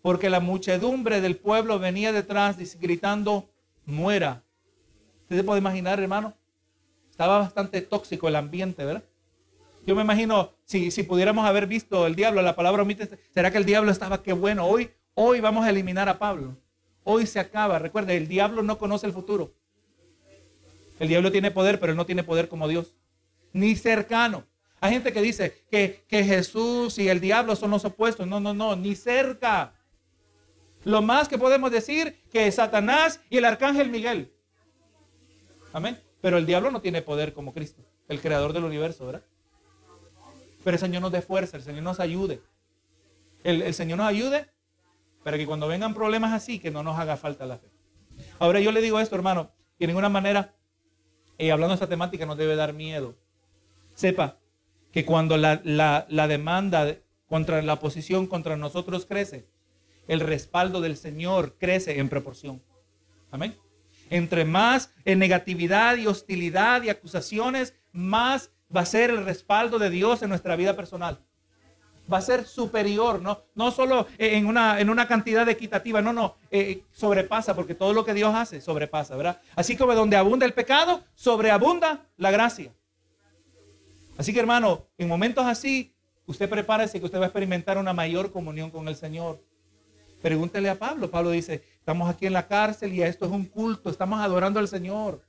porque la muchedumbre del pueblo venía detrás gritando, muera. ¿Usted se puede imaginar, hermano? Estaba bastante tóxico el ambiente, ¿verdad? Yo me imagino, si, si pudiéramos haber visto el diablo, la palabra omite, ¿será que el diablo estaba qué bueno? Hoy, hoy vamos a eliminar a Pablo. Hoy se acaba. Recuerde, el diablo no conoce el futuro. El diablo tiene poder, pero no tiene poder como Dios. Ni cercano. Hay gente que dice que, Jesús y el diablo son los opuestos. No, no, no, ni cerca. Lo más que podemos decir que Satanás y el arcángel Miguel. Amén. Pero el diablo no tiene poder como Cristo, el creador del universo, ¿verdad? Pero el Señor nos dé fuerza, el Señor nos ayude. El, Señor nos ayude para que cuando vengan problemas así, que no nos haga falta la fe. Ahora yo le digo esto, hermano, y de ninguna manera, eh, hablando de esta temática, nos debe dar miedo. Sepa que cuando la, demanda contra la oposición contra nosotros crece, el respaldo del Señor crece en proporción. Amén. Entre más en negatividad y hostilidad y acusaciones, más va a ser el respaldo de Dios en nuestra vida personal. Va a ser superior, no, no solo en una, en una cantidad equitativa, no, no, eh, sobrepasa, porque todo lo que Dios hace sobrepasa, ¿verdad? Así como donde abunda el pecado, sobreabunda la gracia. Así que hermano, en momentos así, usted prepárese que usted va a experimentar una mayor comunión con el Señor. Pregúntele a Pablo. Pablo dice, estamos aquí en la cárcel y esto es un culto, estamos adorando al Señor.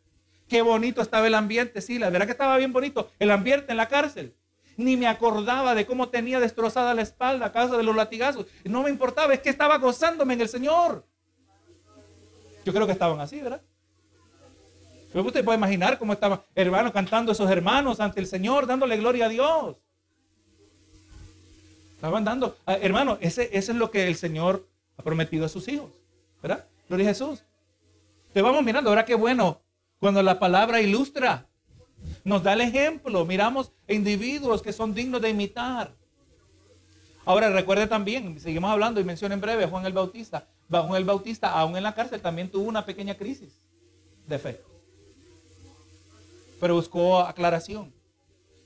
Qué bonito estaba el ambiente, sí, la verdad que estaba bien bonito el ambiente en la cárcel. Ni me acordaba de cómo tenía destrozada la espalda a causa de los latigazos. No me importaba, es que estaba gozándome en el Señor. Yo creo que estaban así, ¿verdad? Usted puede imaginar cómo estaban hermanos cantando esos hermanos ante el Señor, dándole gloria a Dios. Estaban dando, ah, hermano, ese, es lo que el Señor ha prometido a sus hijos, ¿verdad? Gloria a Jesús. Te vamos mirando, ahora qué bueno, cuando la palabra ilustra, nos da el ejemplo, miramos individuos que son dignos de imitar. Ahora recuerde también, seguimos hablando y menciono en breve, Juan el Bautista. Juan el Bautista, aún en la cárcel, también tuvo una pequeña crisis de fe. Pero buscó aclaración.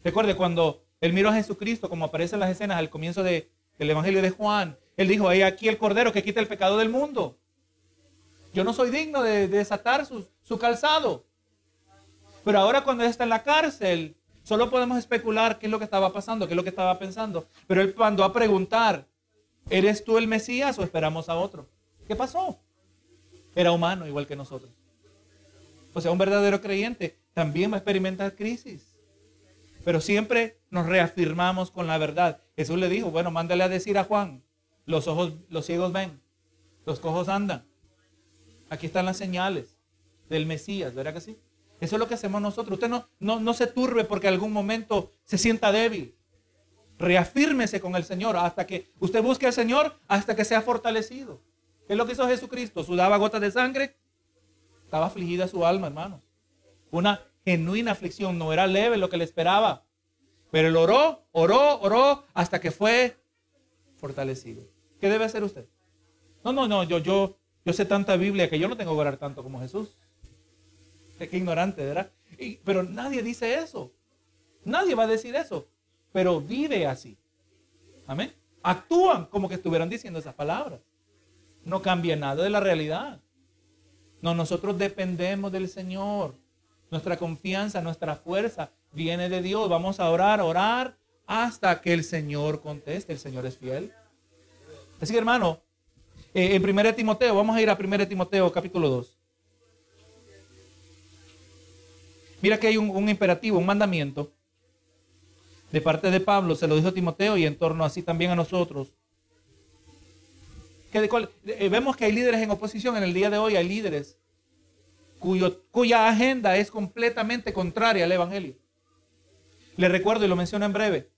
Recuerde cuando él miró a Jesucristo, como aparece en las escenas al comienzo del Evangelio de Juan, él dijo, hay aquí el Cordero que quita el pecado del mundo. Yo no soy digno de, desatar su, su calzado. Pero ahora cuando está en la cárcel, solo podemos especular qué es lo que estaba pasando, qué es lo que estaba pensando. Pero él mandó a preguntar, ¿eres tú el Mesías o esperamos a otro? ¿Qué pasó? Era humano igual que nosotros. O sea, un verdadero creyente también va a experimentar crisis. Pero siempre nos reafirmamos con la verdad. Jesús le dijo, bueno, mándale a decir a Juan, los ojos, los ciegos ven, los cojos andan. Aquí están las señales del Mesías, ¿verdad que sí? Eso es lo que hacemos nosotros. Usted no, no, no se turbe porque algún momento se sienta débil. Reafírmese con el Señor hasta que usted busque al Señor hasta que sea fortalecido. ¿Qué es lo que hizo Jesucristo? Sudaba gotas de sangre. Estaba afligida su alma, hermanos. Una genuina aflicción. No era leve lo que le esperaba. Pero él oró, oró, oró hasta que fue fortalecido. ¿Qué debe hacer usted? No, no, no, yo, yo, yo sé tanta Biblia que yo no tengo que orar tanto como Jesús. Qué ignorante, ¿verdad? pero nadie dice eso. Nadie va a decir eso. Pero vive así. Amén. Actúan como que estuvieran diciendo esas palabras. No cambia nada de la realidad. No, nosotros dependemos del Señor. Nuestra confianza, nuestra fuerza viene de Dios. Vamos a orar, orar hasta que el Señor conteste. El Señor es fiel. Así que hermano, eh, en 1 Timoteo, vamos a ir a 1 Timoteo capítulo 2. Mira que hay un, imperativo, un mandamiento de parte de Pablo, se lo dijo Timoteo y en torno así también a nosotros. Eh, vemos que hay líderes en oposición en el día de hoy, hay líderes cuya agenda es completamente contraria al Evangelio. Le recuerdo y lo menciono en breve.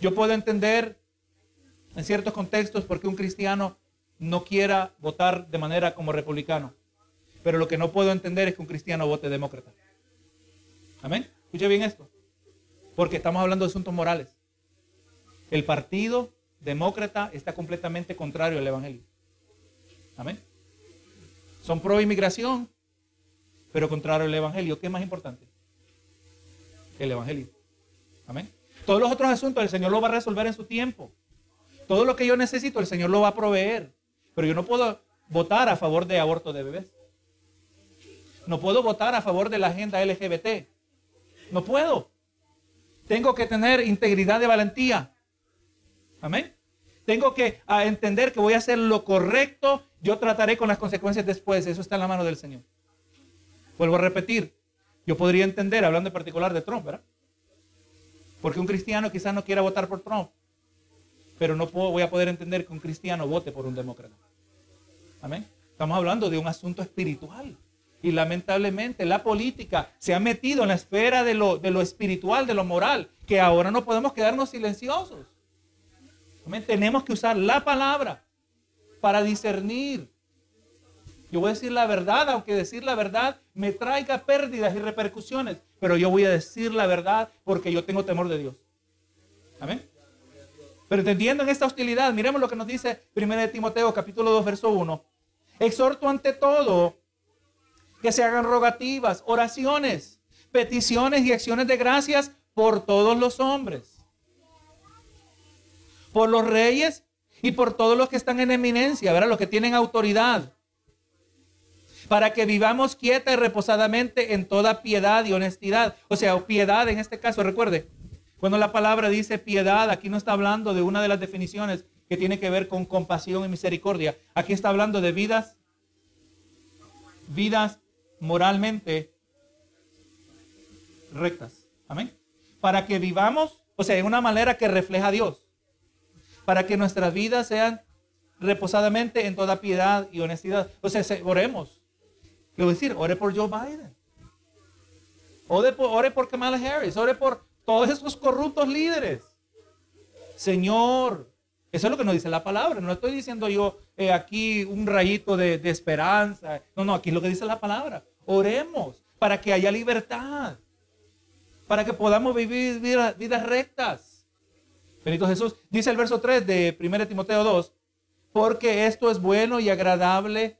Yo puedo entender en ciertos contextos por qué un cristiano no quiera votar de manera como republicano. Pero lo que no puedo entender es que un cristiano vote demócrata. Amén. Escuche bien esto. Porque estamos hablando de asuntos morales. El partido demócrata está completamente contrario al Evangelio. Amén. Son pro inmigración, pero contrario al Evangelio. ¿Qué es más importante? El Evangelio. Amén. Todos los otros asuntos el Señor lo va a resolver en su tiempo. Todo lo que yo necesito el Señor lo va a proveer. Pero yo no puedo votar a favor de aborto de bebés. No puedo votar a favor de la agenda LGBT. No puedo. Tengo que tener integridad de valentía. Amén. Tengo que entender que voy a hacer lo correcto. Yo trataré con las consecuencias después. Eso está en la mano del Señor. Vuelvo a repetir. Yo podría entender, hablando en particular de Trump, ¿verdad? Porque un cristiano quizás no quiera votar por Trump. Pero no voy a poder entender que un cristiano vote por un demócrata. Amén. Estamos hablando de un asunto espiritual. Y lamentablemente la política se ha metido en la esfera de lo, de lo espiritual, de lo moral, que ahora no podemos quedarnos silenciosos. Tenemos que usar la palabra para discernir. Yo voy a decir la verdad, aunque decir la verdad me traiga pérdidas y repercusiones, pero yo voy a decir la verdad porque yo tengo temor de Dios. Amén. Pero entendiendo en esta hostilidad, miremos lo que nos dice 1 Timoteo capítulo 2, verso 1. Exhorto ante todo que se hagan rogativas, oraciones, peticiones y acciones de gracias por todos los hombres, por los reyes y por todos los que están en eminencia, ¿verdad? Los que tienen autoridad, para que vivamos quieta y reposadamente en toda piedad y honestidad. O sea, piedad en este caso, recuerde, cuando la palabra dice piedad, aquí no está hablando de una de las definiciones que tiene que ver con compasión y misericordia. Aquí está hablando de vidas, vidas moralmente rectas. Amén. Para que vivamos, o sea, de una manera que refleja a Dios. Para que nuestras vidas sean reposadamente en toda piedad y honestidad. O sea, oremos. A decir, ore por Joe Biden. Ore por, ore por Kamala Harris. Ore por todos esos corruptos líderes. Señor, Eso es lo que nos dice la palabra. No estoy diciendo yo eh, aquí un rayito de, esperanza. No, no, aquí es lo que dice la palabra. Oremos para que haya libertad. Para que podamos vivir vidas rectas. Benito Jesús. Dice el verso 3 de 1 Timoteo 2. Porque esto es bueno y agradable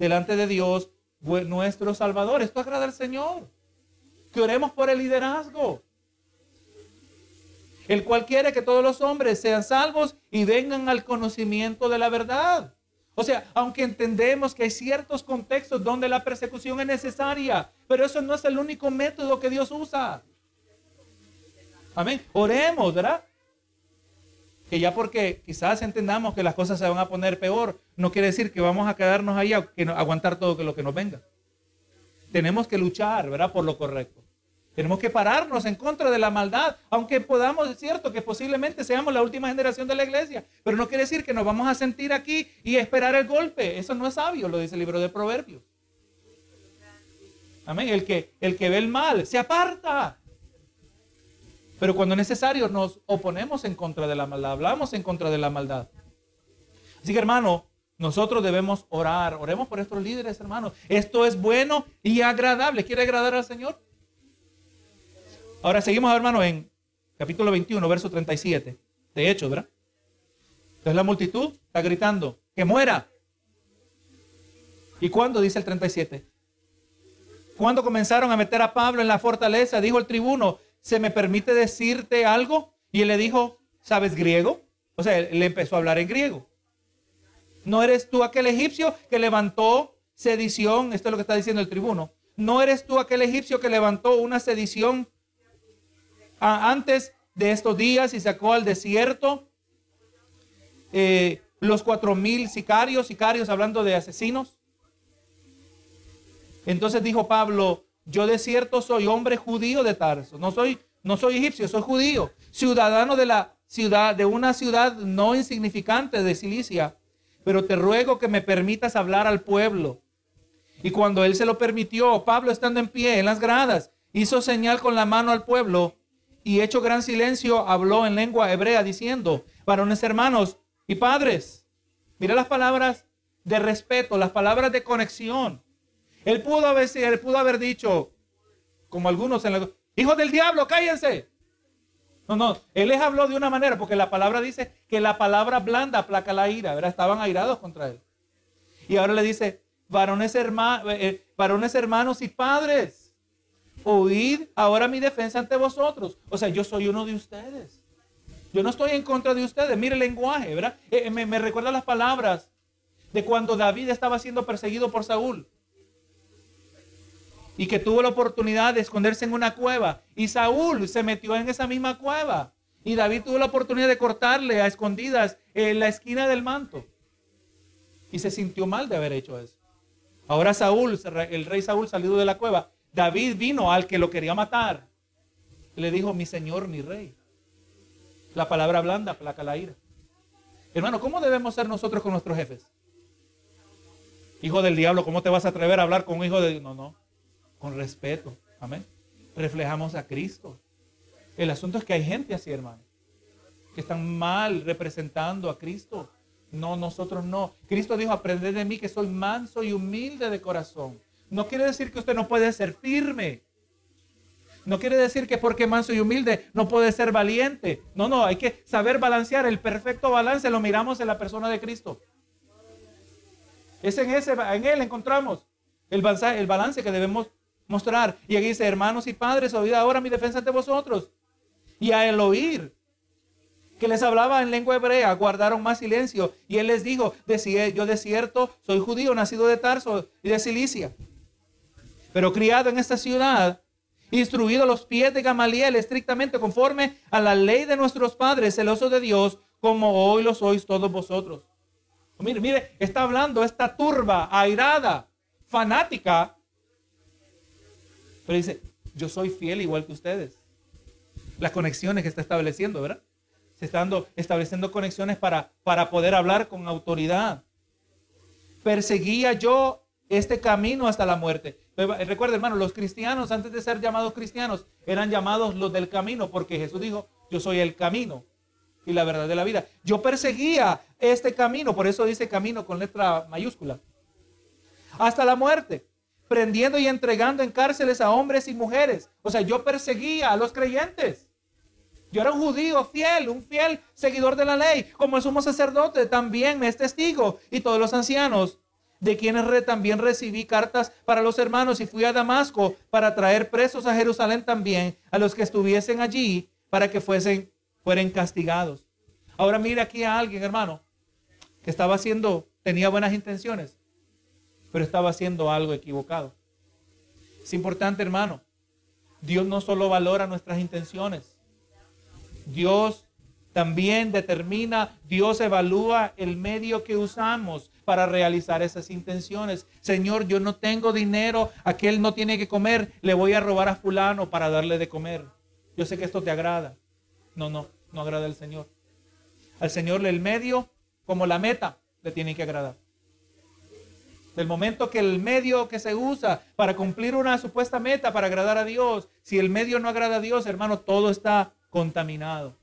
delante de Dios, nuestro Salvador. Esto agrada al Señor. Que oremos por el liderazgo el cual quiere que todos los hombres sean salvos y vengan al conocimiento de la verdad. O sea, aunque entendemos que hay ciertos contextos donde la persecución es necesaria, pero eso no es el único método que Dios usa. Amén. Oremos, ¿verdad? Que ya porque quizás entendamos que las cosas se van a poner peor, no quiere decir que vamos a quedarnos ahí a aguantar todo lo que nos venga. Tenemos que luchar, ¿verdad? Por lo correcto. Tenemos que pararnos en contra de la maldad, aunque podamos, es cierto que posiblemente seamos la última generación de la iglesia, pero no quiere decir que nos vamos a sentir aquí y esperar el golpe. Eso no es sabio, lo dice el libro de Proverbios. Amén. El que, el que ve el mal se aparta. Pero cuando es necesario nos oponemos en contra de la maldad, hablamos en contra de la maldad. Así que hermano, nosotros debemos orar, oremos por estos líderes, hermanos. Esto es bueno y agradable. ¿Quiere agradar al Señor? Ahora seguimos, hermano, en capítulo 21, verso 37. De hecho, ¿verdad? Entonces la multitud está gritando, que muera. ¿Y cuándo? Dice el 37. Cuando comenzaron a meter a Pablo en la fortaleza, dijo el tribuno, ¿se me permite decirte algo? Y él le dijo, ¿sabes griego? O sea, él le empezó a hablar en griego. ¿No eres tú aquel egipcio que levantó sedición? Esto es lo que está diciendo el tribuno. ¿No eres tú aquel egipcio que levantó una sedición antes de estos días y sacó al desierto eh, los cuatro mil sicarios, sicarios hablando de asesinos. Entonces dijo Pablo, yo de cierto soy hombre judío de Tarso, no soy, no soy egipcio, soy judío, ciudadano de la ciudad, de una ciudad no insignificante de Cilicia, pero te ruego que me permitas hablar al pueblo. Y cuando él se lo permitió, Pablo estando en pie en las gradas, hizo señal con la mano al pueblo y hecho gran silencio, habló en lengua hebrea diciendo, varones hermanos y padres, mira las palabras de respeto, las palabras de conexión. Él pudo haber, él pudo haber dicho, como algunos en la... Hijos del diablo, cállense. No, no, él les habló de una manera, porque la palabra dice que la palabra blanda aplaca la ira, ¿verdad? Estaban airados contra él. Y ahora le dice, varones, hermanos, eh, eh, varones hermanos y padres oíd ahora mi defensa ante vosotros. O sea, yo soy uno de ustedes. Yo no estoy en contra de ustedes. Mire el lenguaje, ¿verdad? Eh, me recuerda las palabras de cuando David estaba siendo perseguido por Saúl. Y que tuvo la oportunidad de esconderse en una cueva. Y Saúl se metió en esa misma cueva. Y David tuvo la oportunidad de cortarle a escondidas en la esquina del manto. Y se sintió mal de haber hecho eso. Ahora Saúl, el rey Saúl salido de la cueva, David vino al que lo quería matar. Le dijo, mi señor, mi rey. La palabra blanda placa la ira. Hermano, ¿cómo debemos ser nosotros con nuestros jefes? Hijo del diablo, ¿cómo te vas a atrever a hablar con un hijo de No, no. Con respeto. Amén. Reflejamos a Cristo. El asunto es que hay gente así, hermano. Que están mal representando a Cristo. No, nosotros no. Cristo dijo, aprended de mí que soy manso y humilde de corazón no quiere decir que usted no puede ser firme. No quiere decir que porque manso y humilde no puede ser valiente. No, no, hay que saber balancear. El perfecto balance lo miramos en la persona de Cristo. Es en, ese, en Él encontramos el balance, el balance que debemos mostrar. Y aquí dice, hermanos y padres, oíd ahora mi defensa ante vosotros. Y al oír que les hablaba en lengua hebrea, guardaron más silencio. Y él les dijo, yo de cierto soy judío, nacido de Tarso y de Cilicia pero criado en esta ciudad, instruido a los pies de Gamaliel estrictamente conforme a la ley de nuestros padres, celoso de Dios, como hoy lo sois todos vosotros. Mire, mire, está hablando esta turba airada, fanática, pero dice, yo soy fiel igual que ustedes. Las conexiones que está estableciendo, ¿verdad? Se están estableciendo conexiones para, para poder hablar con autoridad. Perseguía yo este camino hasta la muerte. Recuerda, hermano, los cristianos, antes de ser llamados cristianos, eran llamados los del camino, porque Jesús dijo, yo soy el camino. y la verdad de la vida. Yo perseguía este camino, por eso dice camino con letra mayúscula, hasta la muerte, prendiendo y entregando en cárceles a hombres y mujeres. O sea, yo perseguía a los creyentes. Yo era un judío fiel, un fiel seguidor de la ley. Como el sumo sacerdote también me es testigo y todos los ancianos, de quienes también recibí cartas para los hermanos y fui a Damasco para traer presos a Jerusalén también a los que estuviesen allí para que fuesen fueren castigados. Ahora mire aquí a alguien, hermano, que estaba haciendo, tenía buenas intenciones, pero estaba haciendo algo equivocado. Es importante, hermano. Dios no solo valora nuestras intenciones, Dios también determina, Dios evalúa el medio que usamos para realizar esas intenciones. Señor, yo no tengo dinero, aquel no tiene que comer, le voy a robar a fulano para darle de comer. Yo sé que esto te agrada. No, no, no agrada al Señor. Al Señor el medio como la meta le tiene que agradar. Del momento que el medio que se usa para cumplir una supuesta meta, para agradar a Dios, si el medio no agrada a Dios, hermano, todo está contaminado.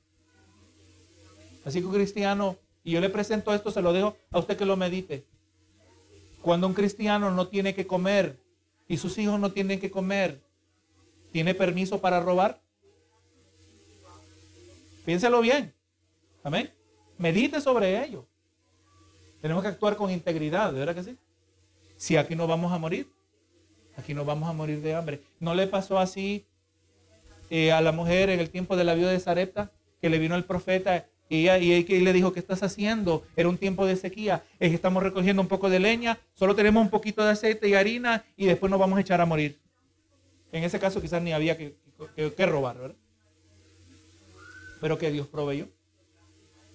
Así que un cristiano, y yo le presento esto, se lo dejo a usted que lo medite. Cuando un cristiano no tiene que comer y sus hijos no tienen que comer, ¿tiene permiso para robar? Piénselo bien. Amén. Medite sobre ello. Tenemos que actuar con integridad, ¿de verdad que sí? Si aquí no vamos a morir, aquí no vamos a morir de hambre. ¿No le pasó así eh, a la mujer en el tiempo de la vida de Sarepta, que le vino el profeta y, ella, le dijo, ¿qué estás haciendo? Era un tiempo de sequía, es que estamos recogiendo un poco de leña, solo tenemos un poquito de aceite y harina y después nos vamos a echar a morir. En ese caso quizás ni había que, que, robar, ¿verdad? Pero que Dios proveyó.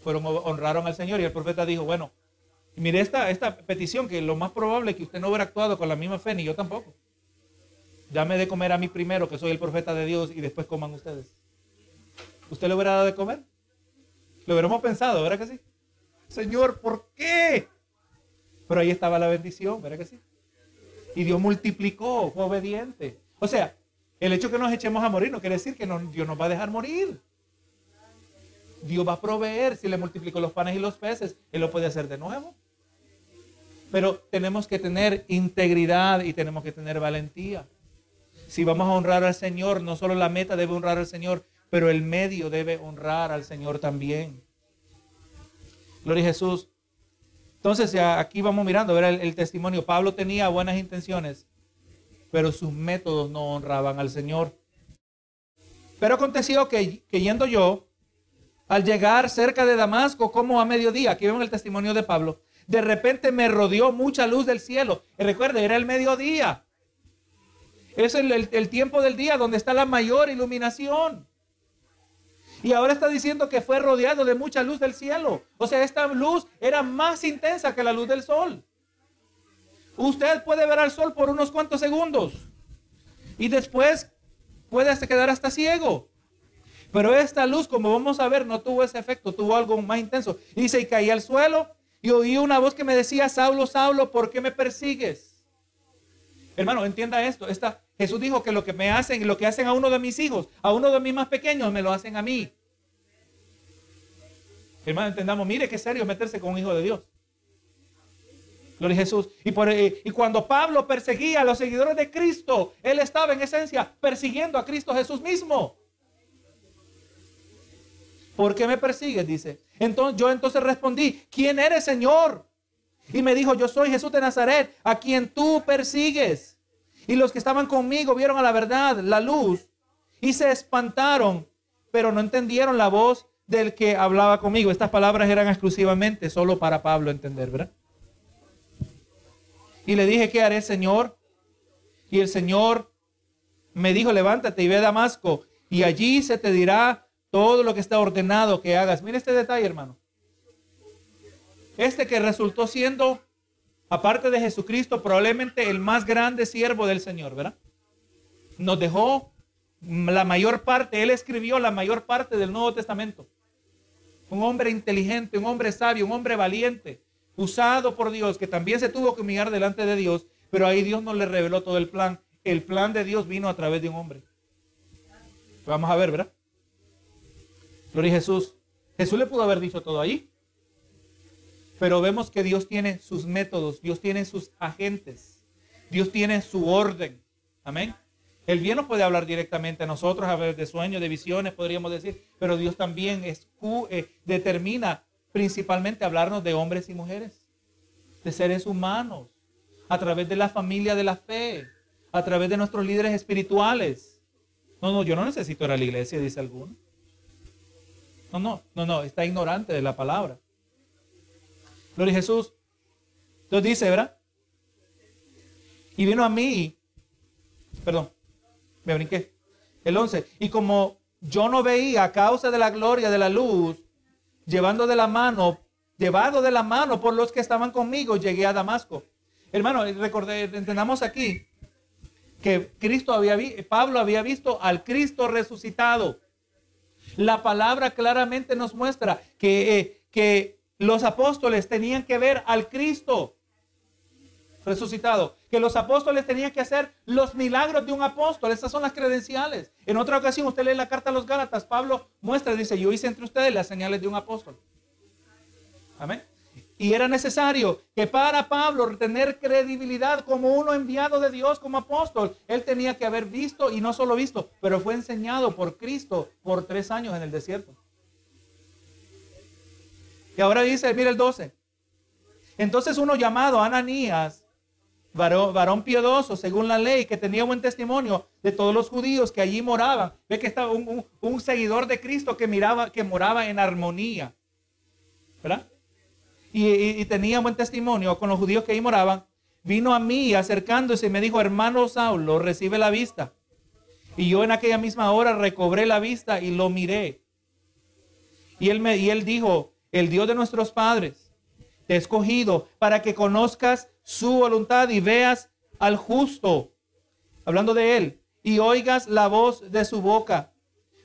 Fueron, honraron al Señor y el profeta dijo, bueno, mire esta, esta petición, que lo más probable es que usted no hubiera actuado con la misma fe, ni yo tampoco. Dame de comer a mí primero, que soy el profeta de Dios, y después coman ustedes. ¿Usted le hubiera dado de comer? Lo hubiéramos pensado, ¿verdad que sí? Señor, ¿por qué? Pero ahí estaba la bendición, ¿verdad que sí? Y Dios multiplicó, fue obediente. O sea, el hecho que nos echemos a morir no quiere decir que Dios nos va a dejar morir. Dios va a proveer. Si le multiplicó los panes y los peces, Él lo puede hacer de nuevo. Pero tenemos que tener integridad y tenemos que tener valentía. Si vamos a honrar al Señor, no solo la meta debe honrar al Señor, pero el medio debe honrar al Señor también. Gloria a Jesús. Entonces aquí vamos mirando, ver el, testimonio. Pablo tenía buenas intenciones, pero sus métodos no honraban al Señor. Pero aconteció que, que yendo yo, al llegar cerca de Damasco, como a mediodía, aquí vemos el testimonio de Pablo, de repente me rodeó mucha luz del cielo. Y recuerde, era el mediodía. Es el, tiempo del día donde está la mayor iluminación. Y ahora está diciendo que fue rodeado de mucha luz del cielo. O sea, esta luz era más intensa que la luz del sol. Usted puede ver al sol por unos cuantos segundos. Y después puede quedar hasta ciego. Pero esta luz, como vamos a ver, no tuvo ese efecto, tuvo algo más intenso. Y caí al suelo y oí una voz que me decía, Saulo, Saulo, ¿por qué me persigues? Hermano, entienda esto. Esta, Jesús dijo que lo que me hacen, lo que hacen a uno de mis hijos, a uno de mis más pequeños, me lo hacen a mí. Hermano, entendamos, mire qué serio meterse con un hijo de Dios. Gloria a Jesús. Y, por, eh, y cuando Pablo perseguía a los seguidores de Cristo, él estaba en esencia persiguiendo a Cristo Jesús mismo. ¿Por qué me persigues? Dice. Entonces, yo entonces respondí, ¿quién eres, Señor? Y me dijo, yo soy Jesús de Nazaret, a quien tú persigues. Y los que estaban conmigo vieron a la verdad, la luz, y se espantaron, pero no entendieron la voz del que hablaba conmigo. Estas palabras eran exclusivamente solo para Pablo entender, ¿verdad? Y le dije, ¿qué haré, Señor? Y el Señor me dijo, levántate y ve a Damasco, y allí se te dirá todo lo que está ordenado que hagas. Mire este detalle, hermano. Este que resultó siendo, aparte de Jesucristo, probablemente el más grande siervo del Señor, ¿verdad? Nos dejó la mayor parte, él escribió la mayor parte del Nuevo Testamento. Un hombre inteligente, un hombre sabio, un hombre valiente, usado por Dios, que también se tuvo que humillar delante de Dios, pero ahí Dios no le reveló todo el plan. El plan de Dios vino a través de un hombre. Vamos a ver, ¿verdad? Gloria a Jesús. Jesús le pudo haber dicho todo ahí. Pero vemos que Dios tiene sus métodos, Dios tiene sus agentes, Dios tiene su orden. Amén. El bien nos puede hablar directamente a nosotros, a ver de sueños, de visiones, podríamos decir, pero Dios también es, eh, determina principalmente hablarnos de hombres y mujeres, de seres humanos, a través de la familia de la fe, a través de nuestros líderes espirituales. No, no, yo no necesito ir a la iglesia, dice alguno. No, no, no, no, está ignorante de la palabra. Gloria a Jesús. Entonces dice, ¿verdad? Y vino a mí, perdón, me brinqué. El 11. Y como yo no veía a causa de la gloria de la luz, llevando de la mano, llevado de la mano por los que estaban conmigo, llegué a Damasco. Hermano, recordé, entendamos aquí que Cristo había Pablo había visto al Cristo resucitado. La palabra claramente nos muestra que, eh, que los apóstoles tenían que ver al Cristo resucitado, que los apóstoles tenían que hacer los milagros de un apóstol. Esas son las credenciales. En otra ocasión, usted lee la carta a los Gálatas, Pablo muestra, dice, yo hice entre ustedes las señales de un apóstol. Amén. Y era necesario que para Pablo tener credibilidad como uno enviado de Dios como apóstol, él tenía que haber visto y no solo visto, pero fue enseñado por Cristo por tres años en el desierto. Y ahora dice, mire el 12. Entonces uno llamado Ananías, varón, varón piadoso según la ley, que tenía buen testimonio de todos los judíos que allí moraban, ve que estaba un, un seguidor de Cristo que miraba, que moraba en armonía. ¿Verdad? Y, tenía buen testimonio con los judíos que ahí moraban, vino a mí acercándose y me dijo, hermano Saulo, recibe la vista. Y yo en aquella misma hora recobré la vista y lo miré. Y él, me, y él dijo, el Dios de nuestros padres te ha escogido para que conozcas su voluntad y veas al justo, hablando de él, y oigas la voz de su boca,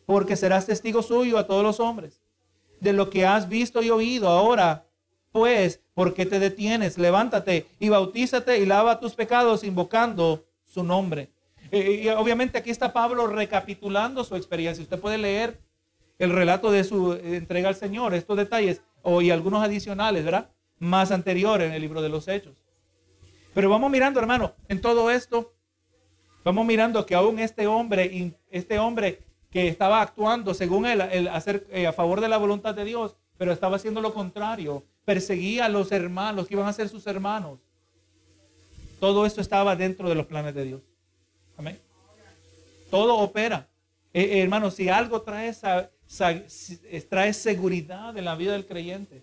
porque serás testigo suyo a todos los hombres. De lo que has visto y oído ahora, pues, ¿por qué te detienes? Levántate y bautízate y lava tus pecados invocando su nombre. Obviamente aquí está Pablo recapitulando su experiencia. Usted puede leer el relato de su entrega al Señor, estos detalles, o, y algunos adicionales, ¿verdad? Más anteriores en el libro de los Hechos. Pero vamos mirando, hermano, en todo esto, vamos mirando que aún este hombre, este hombre que estaba actuando según él, el hacer eh, a favor de la voluntad de Dios, pero estaba haciendo lo contrario, perseguía a los hermanos, que iban a ser sus hermanos. Todo esto estaba dentro de los planes de Dios. Amén. Todo opera. Eh, eh, si algo trae, trae seguridad en la vida del creyente,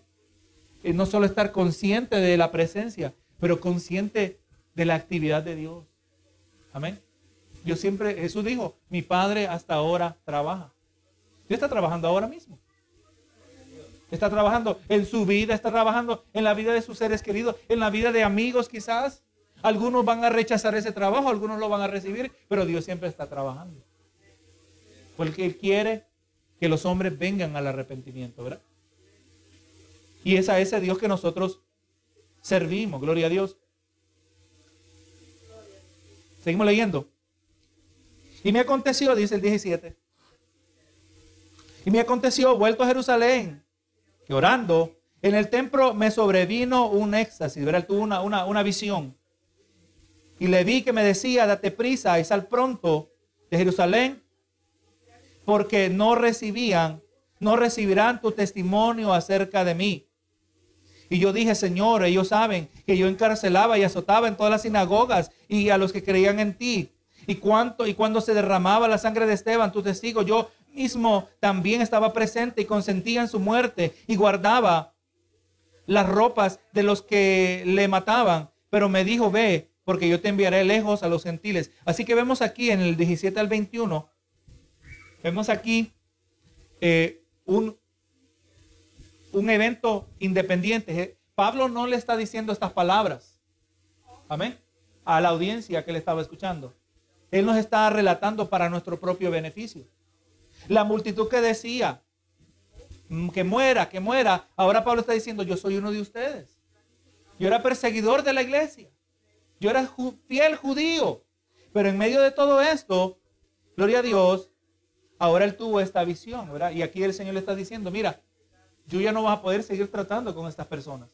eh, no solo estar consciente de la presencia, pero consciente de la actividad de Dios. Amén. Yo siempre, Jesús dijo, mi Padre hasta ahora trabaja. Dios está trabajando ahora mismo está trabajando en su vida, está trabajando en la vida de sus seres queridos, en la vida de amigos quizás. Algunos van a rechazar ese trabajo, algunos lo van a recibir, pero Dios siempre está trabajando. Porque Él quiere que los hombres vengan al arrepentimiento, ¿verdad? Y es a ese Dios que nosotros servimos, gloria a Dios. Seguimos leyendo. Y me aconteció, dice el 17. Y me aconteció, vuelto a Jerusalén, que orando en el templo me sobrevino un éxtasis, ¿verdad? Tuve una, una, una visión. Y le vi que me decía, date prisa y sal pronto de Jerusalén, porque no recibían, no recibirán tu testimonio acerca de mí. Y yo dije, Señor, ellos saben que yo encarcelaba y azotaba en todas las sinagogas y a los que creían en ti. Y cuánto y cuando se derramaba la sangre de Esteban, tu testigo, yo mismo también estaba presente y consentía en su muerte y guardaba las ropas de los que le mataban. Pero me dijo, ve, porque yo te enviaré lejos a los gentiles. Así que vemos aquí en el 17 al 21, vemos aquí eh, un, un evento independiente. Pablo no le está diciendo estas palabras. Amén. A la audiencia que le estaba escuchando. Él nos está relatando para nuestro propio beneficio. La multitud que decía, mm, que muera, que muera. Ahora Pablo está diciendo, yo soy uno de ustedes. Yo era perseguidor de la iglesia. Yo era fiel judío. Pero en medio de todo esto, gloria a Dios, ahora él tuvo esta visión. Y aquí el Señor le está diciendo, mira, yo ya no vas a poder seguir tratando con estas personas.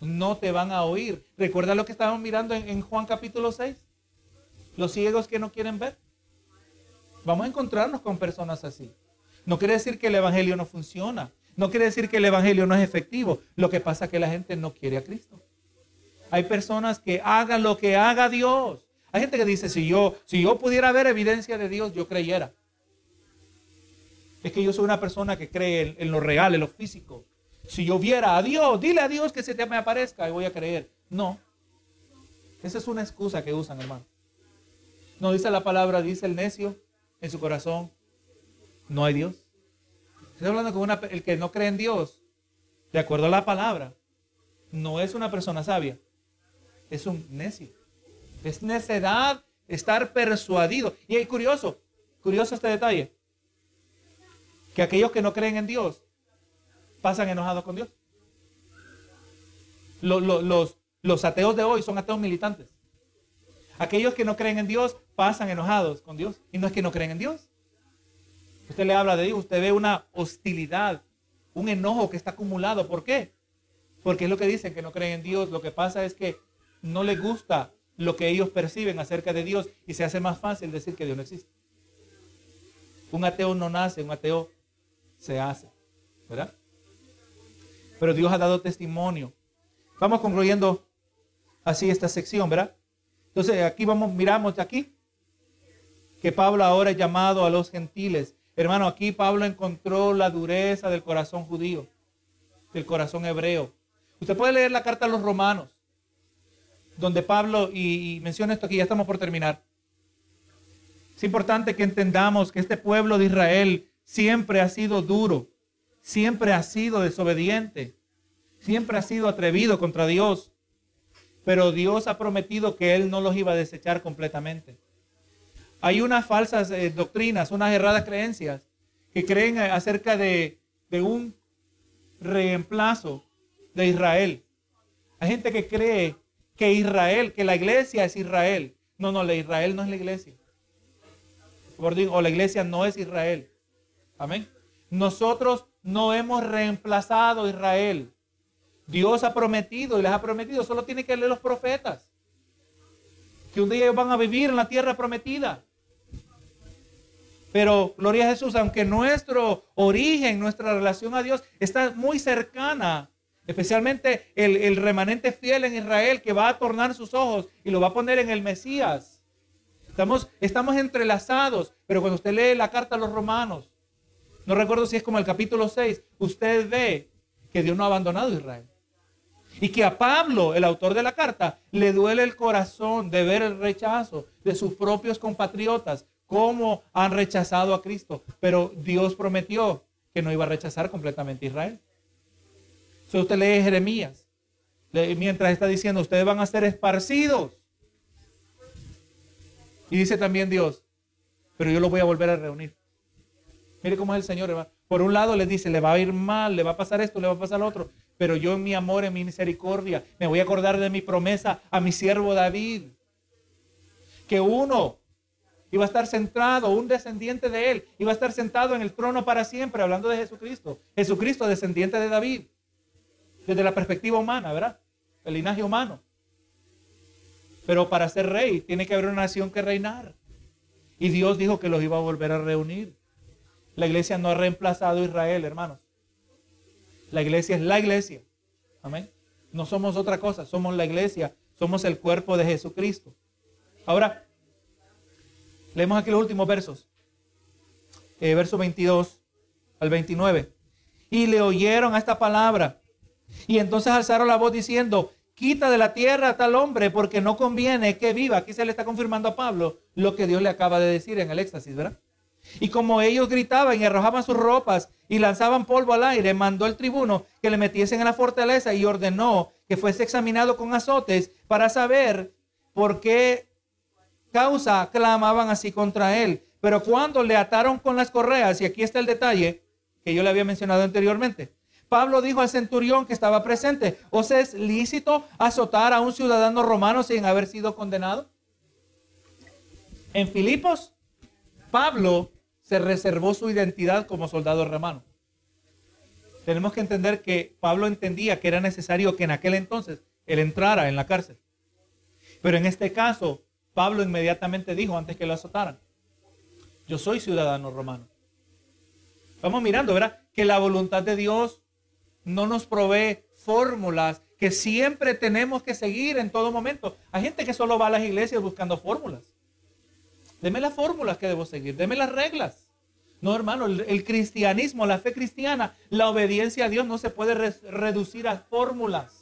No te van a oír. ¿Recuerda lo que estábamos mirando en, en Juan capítulo 6? Los ciegos que no quieren ver. Vamos a encontrarnos con personas así. No quiere decir que el Evangelio no funciona. No quiere decir que el Evangelio no es efectivo. Lo que pasa es que la gente no quiere a Cristo. Hay personas que hagan lo que haga Dios. Hay gente que dice, si yo, si yo pudiera ver evidencia de Dios, yo creyera. Es que yo soy una persona que cree en, lo real, en lo físico. Si yo viera a Dios, dile a Dios que se te me aparezca y voy a creer. No. Esa es una excusa que usan, hermano. No dice la palabra, dice el necio en su corazón, no hay Dios. Estoy hablando con una, el que no cree en Dios, de acuerdo a la palabra, no es una persona sabia, es un necio. Es necedad estar persuadido. Y es curioso, curioso este detalle, que aquellos que no creen en Dios pasan enojados con Dios. Los, los, los ateos de hoy son ateos militantes. Aquellos que no creen en Dios pasan enojados con Dios. Y no es que no creen en Dios. Usted le habla de Dios, usted ve una hostilidad, un enojo que está acumulado. ¿Por qué? Porque es lo que dicen que no creen en Dios. Lo que pasa es que no les gusta lo que ellos perciben acerca de Dios y se hace más fácil decir que Dios no existe. Un ateo no nace, un ateo se hace. ¿Verdad? Pero Dios ha dado testimonio. Vamos concluyendo así esta sección, ¿verdad? Entonces aquí vamos, miramos aquí que Pablo ahora es llamado a los gentiles. Hermano, aquí Pablo encontró la dureza del corazón judío, del corazón hebreo. Usted puede leer la carta a los romanos, donde Pablo, y, menciona esto aquí, ya estamos por terminar. Es importante que entendamos que este pueblo de Israel siempre ha sido duro, siempre ha sido desobediente, siempre ha sido atrevido contra Dios, pero Dios ha prometido que Él no los iba a desechar completamente. Hay unas falsas eh, doctrinas, unas erradas creencias que creen acerca de, de un reemplazo de Israel. Hay gente que cree que Israel, que la iglesia es Israel. No, no, la Israel no es la iglesia. O la iglesia no es Israel. Amén. Nosotros no hemos reemplazado a Israel. Dios ha prometido y les ha prometido, solo tiene que leer los profetas. Que un día ellos van a vivir en la tierra prometida. Pero, gloria a Jesús, aunque nuestro origen, nuestra relación a Dios está muy cercana, especialmente el, el, remanente fiel en Israel que va a tornar sus ojos y lo va a poner en el Mesías. Estamos, estamos entrelazados, pero cuando usted lee la carta a los romanos, no recuerdo si es como el capítulo 6, usted ve que Dios no ha abandonado a Israel. Y que a Pablo, el autor de la carta, le duele el corazón de ver el rechazo de sus propios compatriotas, cómo han rechazado a Cristo. Pero Dios prometió que no iba a rechazar completamente a Israel. Si usted lee Jeremías, mientras está diciendo, ustedes van a ser esparcidos. Y dice también Dios, pero yo los voy a volver a reunir. Mire cómo es el Señor. Por un lado les dice, le va a ir mal, le va a pasar esto, le va a pasar lo otro. Pero yo en mi amor, en mi misericordia, me voy a acordar de mi promesa a mi siervo David. Que uno iba a estar centrado, un descendiente de él, iba a estar sentado en el trono para siempre, hablando de Jesucristo. Jesucristo, descendiente de David. Desde la perspectiva humana, ¿verdad? El linaje humano. Pero para ser rey tiene que haber una nación que reinar. Y Dios dijo que los iba a volver a reunir. La iglesia no ha reemplazado a Israel, hermanos. La iglesia es la iglesia. Amén. No somos otra cosa, somos la iglesia, somos el cuerpo de Jesucristo. Ahora, leemos aquí los últimos versos. Eh, verso 22 al 29. Y le oyeron a esta palabra. Y entonces alzaron la voz diciendo, quita de la tierra a tal hombre porque no conviene que viva. Aquí se le está confirmando a Pablo lo que Dios le acaba de decir en el éxtasis, ¿verdad? Y como ellos gritaban y arrojaban sus ropas y lanzaban polvo al aire, mandó el tribuno que le metiesen en la fortaleza y ordenó que fuese examinado con azotes para saber por qué causa clamaban así contra él. Pero cuando le ataron con las correas, y aquí está el detalle que yo le había mencionado anteriormente, Pablo dijo al centurión que estaba presente, ¿os es lícito azotar a un ciudadano romano sin haber sido condenado? En Filipos Pablo se reservó su identidad como soldado romano. tenemos que entender que Pablo entendía que era necesario que en aquel entonces él entrara en la cárcel. Pero en este caso, Pablo inmediatamente dijo antes que lo azotaran, yo soy ciudadano romano. Vamos mirando, ¿verdad? Que la voluntad de Dios no nos provee fórmulas que siempre tenemos que seguir en todo momento. Hay gente que solo va a las iglesias buscando fórmulas. Deme las fórmulas que debo seguir, deme las reglas. No, hermano, el, cristianismo, la fe cristiana, la obediencia a Dios no se puede reducir a fórmulas.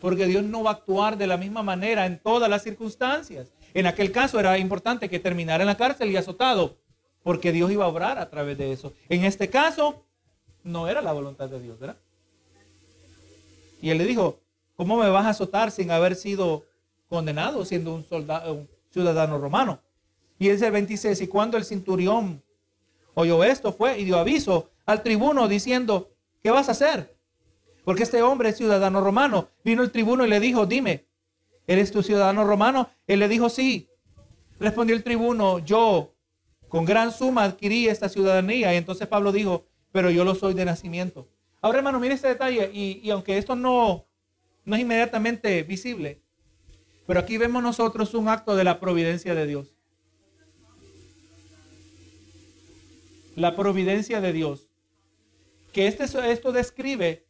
Porque Dios no va a actuar de la misma manera en todas las circunstancias. En aquel caso era importante que terminara en la cárcel y azotado, porque Dios iba a obrar a través de eso. En este caso, no era la voluntad de Dios, ¿verdad? Y él le dijo, ¿cómo me vas a azotar sin haber sido condenado siendo un soldado, un ciudadano romano? Y es el 26, y cuando el cinturión oyó esto, fue y dio aviso al tribuno diciendo, ¿qué vas a hacer? Porque este hombre es ciudadano romano. Vino el tribuno y le dijo, dime, ¿eres tu ciudadano romano? Él le dijo, sí. Respondió el tribuno, yo con gran suma adquirí esta ciudadanía. Y entonces Pablo dijo, pero yo lo soy de nacimiento. Ahora, hermano, mire este detalle. Y, y aunque esto no, no es inmediatamente visible, pero aquí vemos nosotros un acto de la providencia de Dios. la providencia de Dios. Que este, esto describe,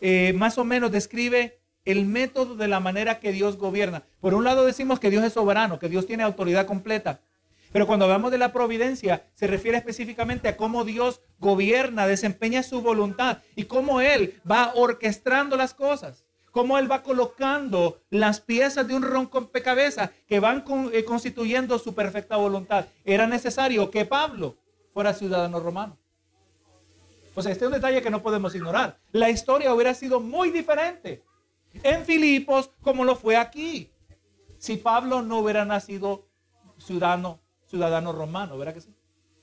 eh, más o menos describe el método de la manera que Dios gobierna. Por un lado decimos que Dios es soberano, que Dios tiene autoridad completa. Pero cuando hablamos de la providencia, se refiere específicamente a cómo Dios gobierna, desempeña su voluntad y cómo Él va orquestando las cosas. Cómo Él va colocando las piezas de un rompecabezas que van eh, constituyendo su perfecta voluntad. Era necesario que Pablo fuera ciudadano romano. O sea, este es un detalle que no podemos ignorar. La historia hubiera sido muy diferente en Filipos como lo fue aquí. Si Pablo no hubiera nacido ciudadano, ciudadano romano, ¿verdad que sí?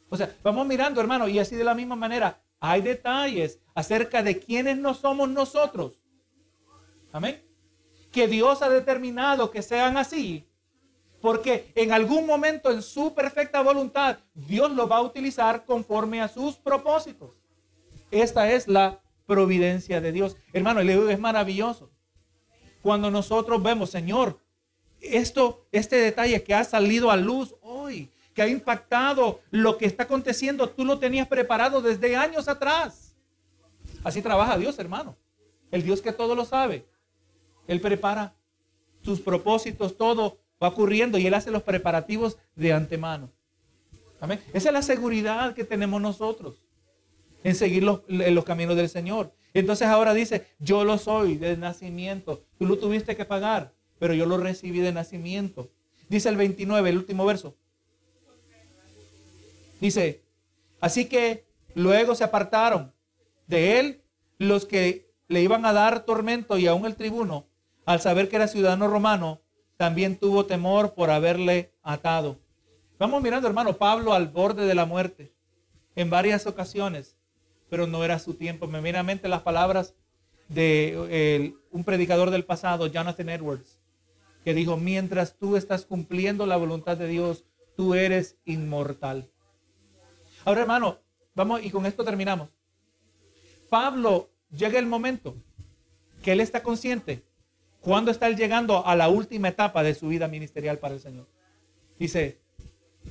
O sea, vamos mirando, hermano, y así de la misma manera, hay detalles acerca de quiénes no somos nosotros. Amén. Que Dios ha determinado que sean así porque en algún momento en su perfecta voluntad Dios lo va a utilizar conforme a sus propósitos. Esta es la providencia de Dios. Hermano, el es maravilloso. Cuando nosotros vemos, Señor, esto, este detalle que ha salido a luz hoy, que ha impactado lo que está aconteciendo, tú lo tenías preparado desde años atrás. Así trabaja Dios, hermano. El Dios que todo lo sabe. Él prepara sus propósitos, todo va ocurriendo y Él hace los preparativos de antemano. Amén. Esa es la seguridad que tenemos nosotros en seguir los, los caminos del Señor. Entonces ahora dice, yo lo soy de nacimiento. Tú lo tuviste que pagar, pero yo lo recibí de nacimiento. Dice el 29, el último verso. Dice, así que luego se apartaron de él los que le iban a dar tormento y aún el tribuno, al saber que era ciudadano romano, también tuvo temor por haberle atado. Vamos mirando, hermano, Pablo al borde de la muerte en varias ocasiones, pero no era su tiempo. Me viene a mente las palabras de un predicador del pasado, Jonathan Edwards, que dijo, mientras tú estás cumpliendo la voluntad de Dios, tú eres inmortal. Ahora, hermano, vamos y con esto terminamos. Pablo llega el momento que él está consciente ¿Cuándo está él llegando a la última etapa de su vida ministerial para el Señor? Dice,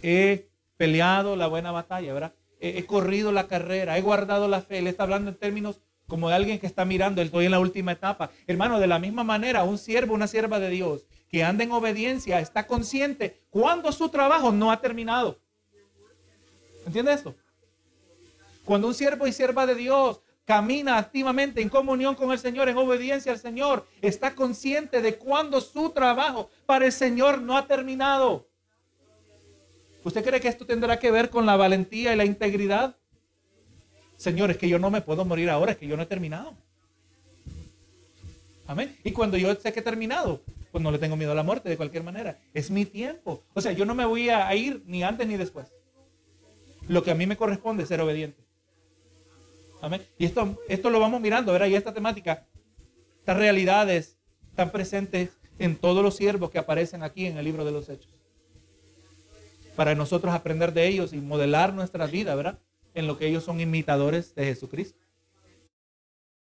he peleado la buena batalla, ¿verdad? He, corrido la carrera, he guardado la fe. Él está hablando en términos como de alguien que está mirando, estoy en la última etapa. Hermano, de la misma manera, un siervo, una sierva de Dios que anda en obediencia, está consciente cuando su trabajo no ha terminado. ¿Entiende esto? Cuando un siervo y sierva de Dios camina activamente en comunión con el Señor, en obediencia al Señor, está consciente de cuando su trabajo para el Señor no ha terminado. ¿Usted cree que esto tendrá que ver con la valentía y la integridad? Señor, es que yo no me puedo morir ahora, es que yo no he terminado. Amén. Y cuando yo sé que he terminado, pues no le tengo miedo a la muerte de cualquier manera. Es mi tiempo. O sea, yo no me voy a ir ni antes ni después. Lo que a mí me corresponde es ser obediente. Amén. Y esto, esto lo vamos mirando, ¿verdad? Y esta temática, estas realidades están presentes en todos los siervos que aparecen aquí en el libro de los Hechos. Para nosotros aprender de ellos y modelar nuestra vida, ¿verdad? En lo que ellos son imitadores de Jesucristo.